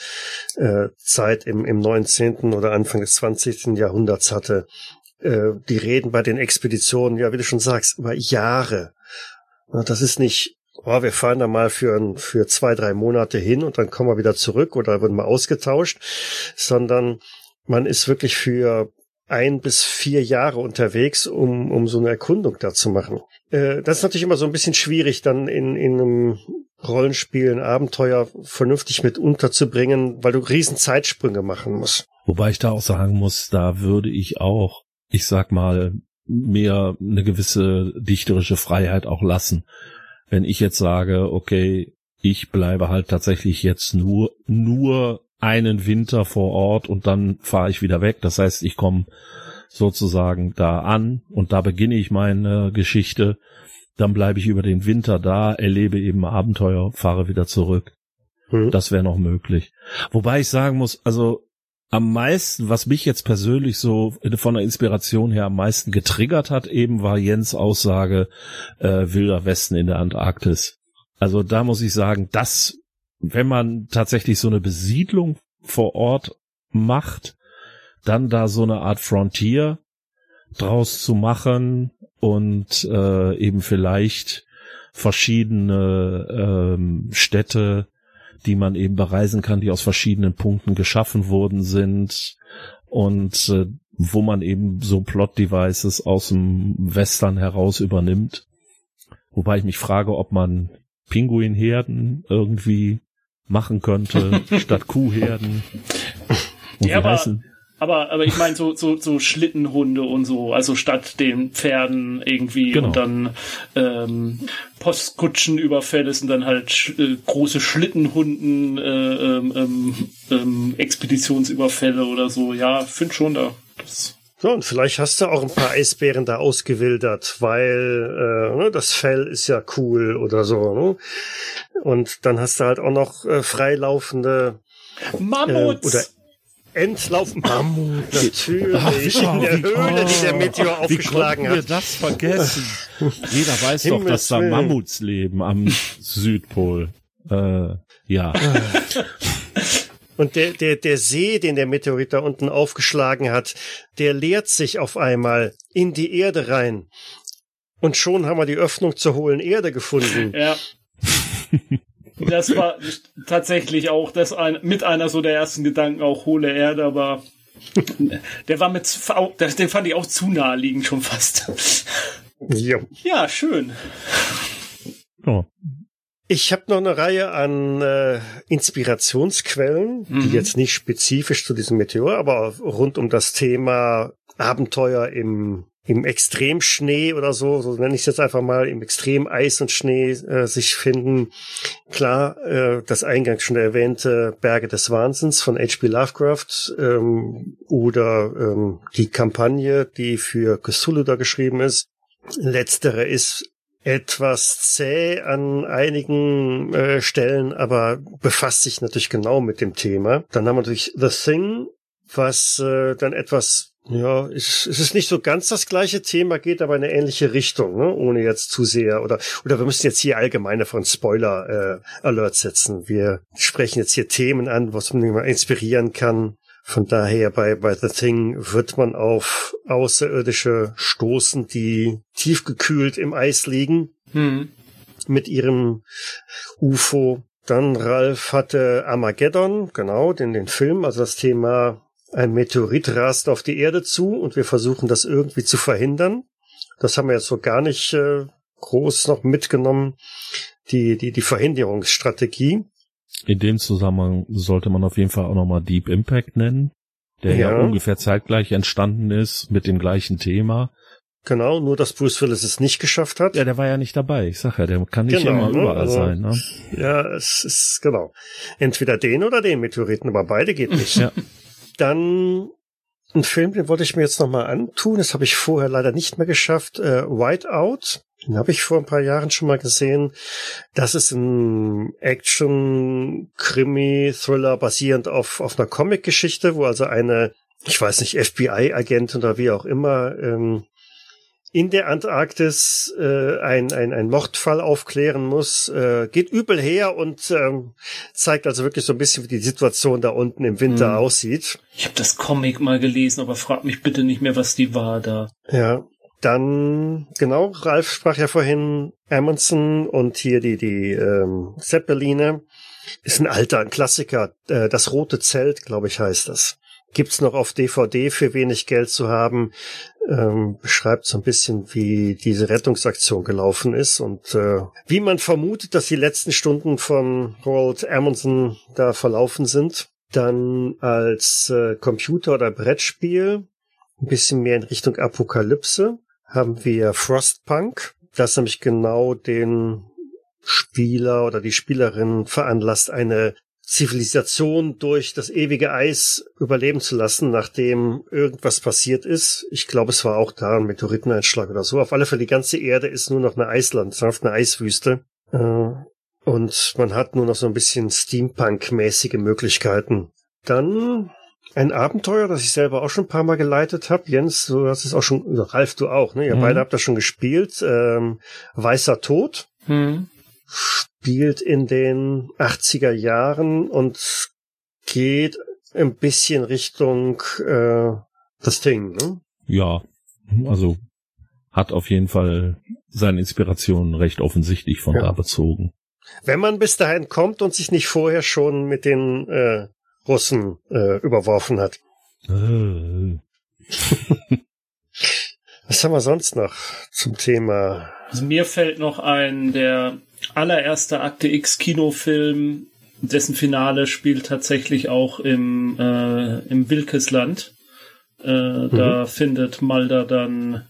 äh, Zeit im, im 19. oder Anfang des 20. Jahrhunderts hatte. Äh, die reden bei den Expeditionen, ja, wie du schon sagst, über Jahre. Das ist nicht oh, wir fahren da mal für, für zwei, drei Monate hin und dann kommen wir wieder zurück oder werden mal ausgetauscht, sondern man ist wirklich für ein bis vier Jahre unterwegs, um, um so eine Erkundung da zu machen. Äh, das ist natürlich immer so ein bisschen schwierig, dann in, in einem Rollenspiel, ein Abenteuer vernünftig mit unterzubringen, weil du riesen Zeitsprünge machen musst. Wobei ich da auch sagen muss, da würde ich auch, ich sag mal, mir eine gewisse dichterische Freiheit auch lassen wenn ich jetzt sage, okay, ich bleibe halt tatsächlich jetzt nur, nur einen Winter vor Ort und dann fahre ich wieder weg. Das heißt, ich komme sozusagen da an und da beginne ich meine Geschichte. Dann bleibe ich über den Winter da, erlebe eben Abenteuer, fahre wieder zurück. Mhm. Das wäre noch möglich. Wobei ich sagen muss, also am meisten, was mich jetzt persönlich so von der Inspiration her am meisten getriggert hat, eben war Jens Aussage äh, Wilder Westen in der Antarktis. Also da muss ich sagen, dass wenn man tatsächlich so eine Besiedlung vor Ort macht, dann da so eine Art Frontier draus zu machen und äh, eben vielleicht verschiedene ähm, Städte die man eben bereisen kann, die aus verschiedenen Punkten geschaffen worden sind und äh, wo man eben so Plot-Devices aus dem Western heraus übernimmt. Wobei ich mich frage, ob man Pinguinherden irgendwie machen könnte, [laughs] statt Kuhherden. Und ja, aber, heißen? Aber, aber ich meine, so, so, so Schlittenhunde und so, also statt den Pferden irgendwie genau. und dann ähm, Postkutschenüberfälle sind dann halt sch äh, große Schlittenhunden, äh, ähm, ähm, ähm, Expeditionsüberfälle oder so. Ja, find schon da. Das so, und vielleicht hast du auch ein paar Eisbären da ausgewildert, weil äh, ne, das Fell ist ja cool oder so. Ne? Und dann hast du halt auch noch äh, freilaufende Mammuts. Äh, oder Entlaufen Mammut, natürlich. Ach, in der Höhle, oh, die der Meteor aufgeschlagen wie hat. wir das vergessen? Jeder weiß doch, dass da Mammuts leben am Südpol. Äh, ja. [laughs] Und der, der, der See, den der Meteorit da unten aufgeschlagen hat, der leert sich auf einmal in die Erde rein. Und schon haben wir die Öffnung zur hohlen Erde gefunden. Ja. [laughs] Das war tatsächlich auch das ein, mit einer so der ersten Gedanken, auch hohle Erde, aber der war mit, den fand ich auch zu naheliegend schon fast. Ja, ja schön. Oh. Ich habe noch eine Reihe an äh, Inspirationsquellen, mhm. die jetzt nicht spezifisch zu diesem Meteor, aber rund um das Thema Abenteuer im im Extremschnee oder so, so nenne ich es jetzt einfach mal, im Extremeis und Schnee äh, sich finden. Klar, äh, das eingangs schon erwähnte Berge des Wahnsinns von H.P. Lovecraft ähm, oder ähm, die Kampagne, die für Cthulhu da geschrieben ist. Letztere ist etwas zäh an einigen äh, Stellen, aber befasst sich natürlich genau mit dem Thema. Dann haben wir natürlich The Thing, was äh, dann etwas Ja, es, es ist nicht so ganz das gleiche Thema, geht aber in eine ähnliche Richtung, ne? ohne jetzt zu sehr oder oder wir müssen jetzt hier allgemeine von Spoiler äh, Alert setzen. Wir sprechen jetzt hier Themen an, was man inspirieren kann. Von daher bei bei The Thing wird man auf Außerirdische stoßen, die tiefgekühlt im Eis liegen hm. mit ihrem UFO. Dann Ralf hatte Armageddon, genau, den den Film, also das Thema ein Meteorit rast auf die Erde zu und wir versuchen das irgendwie zu verhindern. Das haben wir jetzt so gar nicht äh, groß noch mitgenommen, die, die, die Verhinderungsstrategie. In dem Zusammenhang sollte man auf jeden Fall auch nochmal Deep Impact nennen, der ja. ja ungefähr zeitgleich entstanden ist mit dem gleichen Thema. Genau, nur dass Bruce Willis es nicht geschafft hat. Ja, der war ja nicht dabei. Ich sag ja, der kann nicht genau, immer ne? überall also, sein. Ne? Ja, es ist genau. Entweder den oder den Meteoriten, aber beide geht nicht. ja. [laughs] Dann ein Film, den wollte ich mir jetzt nochmal antun. Das habe ich vorher leider nicht mehr geschafft. Äh, Whiteout. Den habe ich vor ein paar Jahren schon mal gesehen. Das ist ein Action-Krimi-Thriller basierend auf, auf einer Comic-Geschichte, wo also eine, ich weiß nicht, FBI-Agentin oder wie auch immer, ähm, in der Antarktis äh, ein, ein, ein Mordfall aufklären muss, äh, geht übel her und ähm, zeigt also wirklich so ein bisschen, wie die Situation da unten im Winter hm. aussieht. Ich habe das Comic mal gelesen, aber frag mich bitte nicht mehr, was die war da. Ja, dann, genau, Ralf sprach ja vorhin Amundsen und hier die, die ähm, Zeppeline. Ist ein alter, ein Klassiker. Äh, das Rote Zelt, glaube ich, heißt das gibt's noch auf DVD für wenig Geld zu haben. Ähm, beschreibt so ein bisschen, wie diese Rettungsaktion gelaufen ist und äh, wie man vermutet, dass die letzten Stunden von Roald Amundsen da verlaufen sind. Dann als äh, Computer- oder Brettspiel, ein bisschen mehr in Richtung Apokalypse, haben wir Frostpunk, das nämlich genau den Spieler oder die Spielerin veranlasst, eine Zivilisation durch das ewige Eis überleben zu lassen, nachdem irgendwas passiert ist. Ich glaube, es war auch da ein Meteoriteneinschlag oder so. Auf alle Fälle, die ganze Erde ist nur noch eine Eislandschaft, eine Eiswüste. Äh, und man hat nur noch so ein bisschen Steampunk-mäßige Möglichkeiten. Dann ein Abenteuer, das ich selber auch schon ein paar Mal geleitet habe. Jens, du hast es auch schon, Ralf, du auch, ne? Ihr mhm. beide habt das schon gespielt. Ähm, Weißer Tod. Mhm spielt in den 80er Jahren und geht ein bisschen Richtung äh, das Ding, ne? Ja, also hat auf jeden Fall seine Inspiration recht offensichtlich von ja. da bezogen. Wenn man bis dahin kommt und sich nicht vorher schon mit den äh, Russen äh, überworfen hat. Äh. [laughs] Was haben wir sonst noch zum Thema? Also mir fällt noch ein, der allererster Akte X Kinofilm, dessen Finale spielt tatsächlich auch im, äh, im Wilkesland. Äh, mhm. Da findet Mulder dann,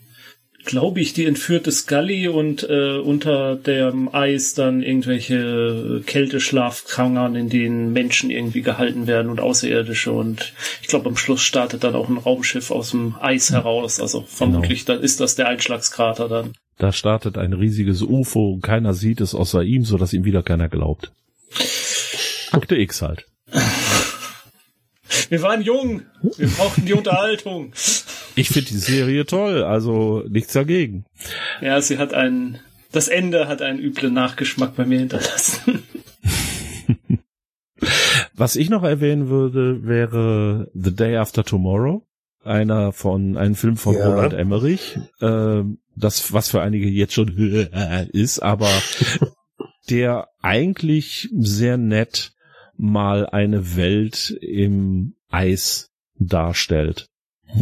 glaube ich, die entführte Scully und äh, unter dem Eis dann irgendwelche Kälteschlafkangern, in denen Menschen irgendwie gehalten werden und Außerirdische. Und ich glaube, am Schluss startet dann auch ein Raumschiff aus dem Eis heraus. Also vermutlich genau. dann ist das der Einschlagskrater dann. Da startet ein riesiges UFO und keiner sieht es außer ihm, so dass ihm wieder keiner glaubt. Akte X halt. Wir waren jung. Wir brauchten die Unterhaltung. Ich finde die Serie toll, also nichts dagegen. Ja, sie hat einen, das Ende hat einen üblen Nachgeschmack bei mir hinterlassen. [laughs] Was ich noch erwähnen würde, wäre The Day After Tomorrow. Einer von, ein Film von ja. Roland Emmerich. Ähm, das, was für einige jetzt schon [laughs] ist, aber [laughs] der eigentlich sehr nett mal eine Welt im Eis darstellt.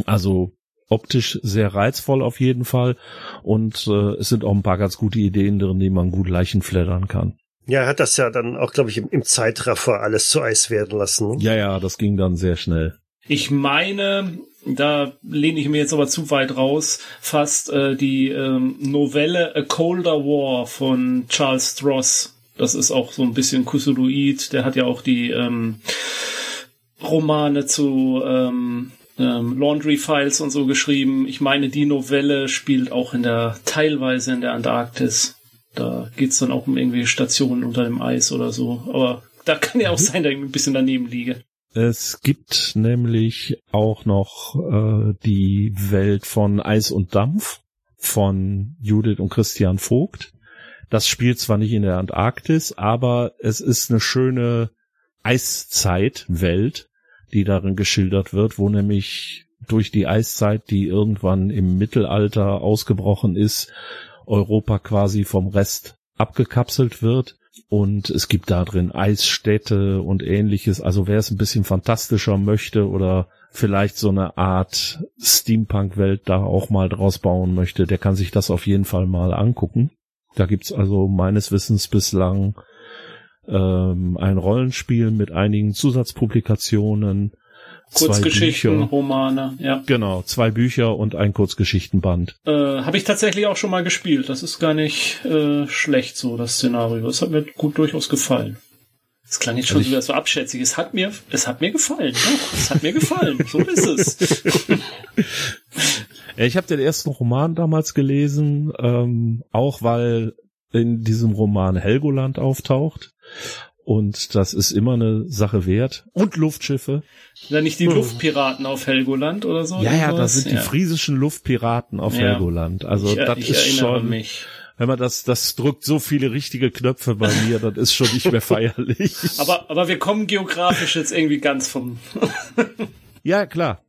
Also optisch sehr reizvoll auf jeden Fall und äh, es sind auch ein paar ganz gute Ideen drin, die man gut Leichen flattern kann. Ja, er hat das ja dann auch, glaube ich, im, im Zeitraffer alles zu Eis werden lassen. Ne? Ja, ja, das ging dann sehr schnell. Ich meine, da lehne ich mir jetzt aber zu weit raus, fast äh, die ähm, Novelle A Colder War von Charles Stross. Das ist auch so ein bisschen Kusuluid. Der hat ja auch die ähm, Romane zu ähm, ähm, Laundry Files und so geschrieben. Ich meine, die Novelle spielt auch in der teilweise in der Antarktis. Da geht's dann auch um irgendwelche Stationen unter dem Eis oder so. Aber da kann ja auch mhm. sein, dass ich ein bisschen daneben liege. Es gibt nämlich auch noch äh, die Welt von Eis und Dampf von Judith und Christian Vogt. Das spielt zwar nicht in der Antarktis, aber es ist eine schöne Eiszeitwelt, die darin geschildert wird, wo nämlich durch die Eiszeit, die irgendwann im Mittelalter ausgebrochen ist, Europa quasi vom Rest abgekapselt wird und es gibt da drin Eisstädte und ähnliches. Also wer es ein bisschen fantastischer möchte oder vielleicht so eine Art Steampunk-Welt da auch mal draus bauen möchte, der kann sich das auf jeden Fall mal angucken. Da gibt's also meines Wissens bislang ähm, ein Rollenspiel mit einigen Zusatzpublikationen, Kurzgeschichten, Romane, ja. Genau, zwei Bücher und ein Kurzgeschichtenband. Äh, Habe ich tatsächlich auch schon mal gespielt. Das ist gar nicht äh, schlecht so, das Szenario. Das hat mir gut durchaus gefallen. Das klang jetzt schon also wieder so abschätzig. Es hat mir, es hat mir gefallen. Doch, es hat mir gefallen. So ist es. [laughs] ich habe den ersten Roman damals gelesen, ähm, auch weil in diesem Roman Helgoland auftaucht. Und das ist immer eine Sache wert. Und Luftschiffe. Ja, nicht die hm. Luftpiraten auf Helgoland oder so? Ja, ja, das sind ja. die friesischen Luftpiraten auf ja. Helgoland. Also ich, das ich ist schon. Mich. Wenn man das, das drückt so viele richtige Knöpfe bei mir, das ist schon nicht mehr [laughs] feierlich. Aber, aber wir kommen geografisch jetzt irgendwie ganz vom. [laughs] ja, klar.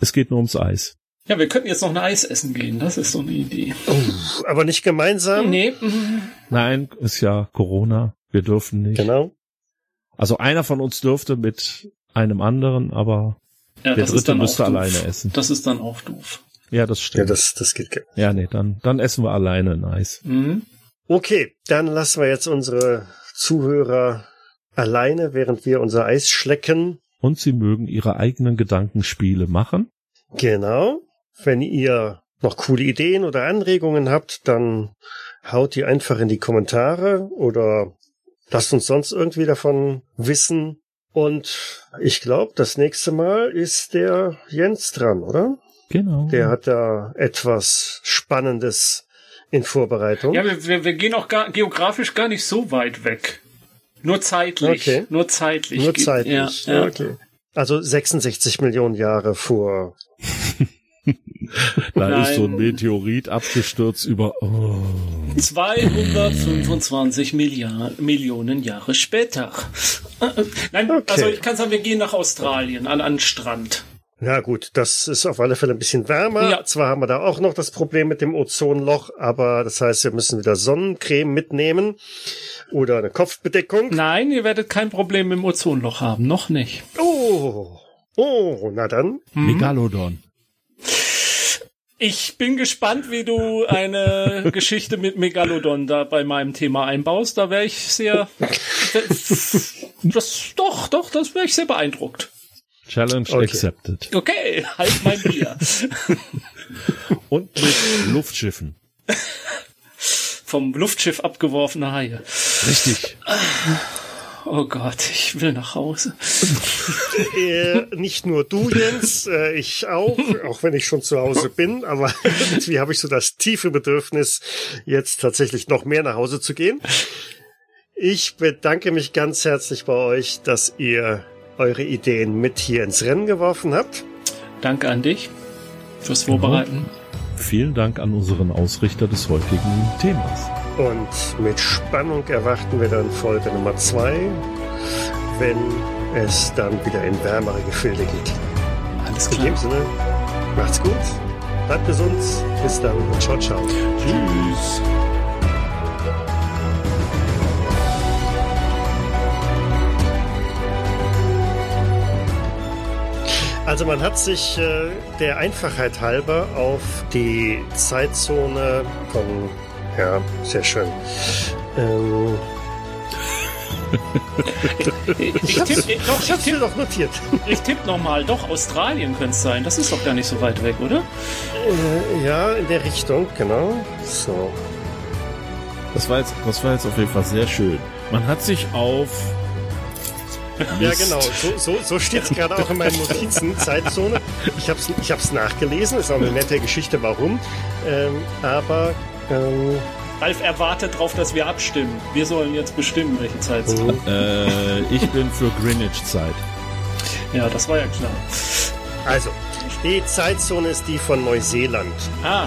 Es geht nur ums Eis. Ja, wir könnten jetzt noch ein Eis essen gehen. Das ist so eine Idee. Oh, aber nicht gemeinsam? Nee. Nein, ist ja Corona. Wir dürfen nicht. Genau. Also einer von uns dürfte mit einem anderen, aber ja, der dritte müsste alleine essen. Das ist dann auch doof. Ja, das stimmt. Ja, das, das geht. Ja, nee, dann, dann essen wir alleine. Nice. Mhm. Okay, dann lassen wir jetzt unsere Zuhörer alleine, während wir unser Eis schlecken. Und sie mögen ihre eigenen Gedankenspiele machen. Genau. Wenn ihr noch coole Ideen oder Anregungen habt, dann haut die einfach in die Kommentare oder Lasst uns sonst irgendwie davon wissen. Und ich glaube, das nächste Mal ist der Jens dran, oder? Genau. Der hat da etwas Spannendes in Vorbereitung. Ja, wir, wir, wir gehen auch gar, geografisch gar nicht so weit weg. Nur zeitlich. Okay. Nur zeitlich. Nur zeitlich. Ja, ja. Okay. Also 66 Millionen Jahre vor [laughs] da Nein. ist so ein Meteorit abgestürzt über oh. 225 Milliard, Millionen Jahre später. Nein, okay. also ich kann sagen, wir gehen nach Australien an einen Strand. Ja gut, das ist auf alle Fälle ein bisschen wärmer. Ja. Zwar haben wir da auch noch das Problem mit dem Ozonloch, aber das heißt, wir müssen wieder Sonnencreme mitnehmen oder eine Kopfbedeckung. Nein, ihr werdet kein Problem mit dem Ozonloch haben, noch nicht. Oh, oh, na dann. Hm. Megalodon. Ich bin gespannt, wie du eine Geschichte mit Megalodon da bei meinem Thema einbaust. Da wäre ich sehr, das, doch, doch, das wäre ich sehr beeindruckt. Challenge okay. accepted. Okay, halt mein Bier. [laughs] Und mit Luftschiffen. Vom Luftschiff abgeworfene Haie. Richtig. Oh Gott, ich will nach Hause. [laughs] äh, nicht nur du, Jens, äh, ich auch, auch wenn ich schon zu Hause bin, aber [laughs] irgendwie habe ich so das tiefe Bedürfnis, jetzt tatsächlich noch mehr nach Hause zu gehen. Ich bedanke mich ganz herzlich bei euch, dass ihr eure Ideen mit hier ins Rennen geworfen habt. Danke an dich fürs Vorbereiten. Vielen Dank an unseren Ausrichter des heutigen Themas. Und mit Spannung erwarten wir dann Folge Nummer zwei, wenn es dann wieder in wärmere Gefilde geht. Alles klar. In dem Sinne, macht's gut, bleibt gesund, bis dann und ciao, ciao. Tschüss. Also man hat sich äh, der Einfachheit halber auf die Zeitzone von ja, sehr schön. Ähm, ich, ich, tipp, ich, doch, ich hab's dir doch notiert. Ich tippe nochmal, doch, Australien könnte es sein. Das ist doch gar nicht so weit weg, oder? Äh, ja, in der Richtung, genau. So. Das war, jetzt, das war jetzt auf jeden Fall sehr schön. Man hat sich auf. Ja, genau. So, so, so steht es [laughs] gerade auch in meinen Notizen. Zeitzone. Ich habe es ich hab's nachgelesen. Ist auch eine nette Geschichte, warum. Ähm, aber ähm, Ralf erwartet darauf, dass wir abstimmen. Wir sollen jetzt bestimmen, welche Zeit es ist. Äh, ich bin für Greenwich-Zeit. Ja, das war ja klar. Also, die Zeitzone ist die von Neuseeland. Ah,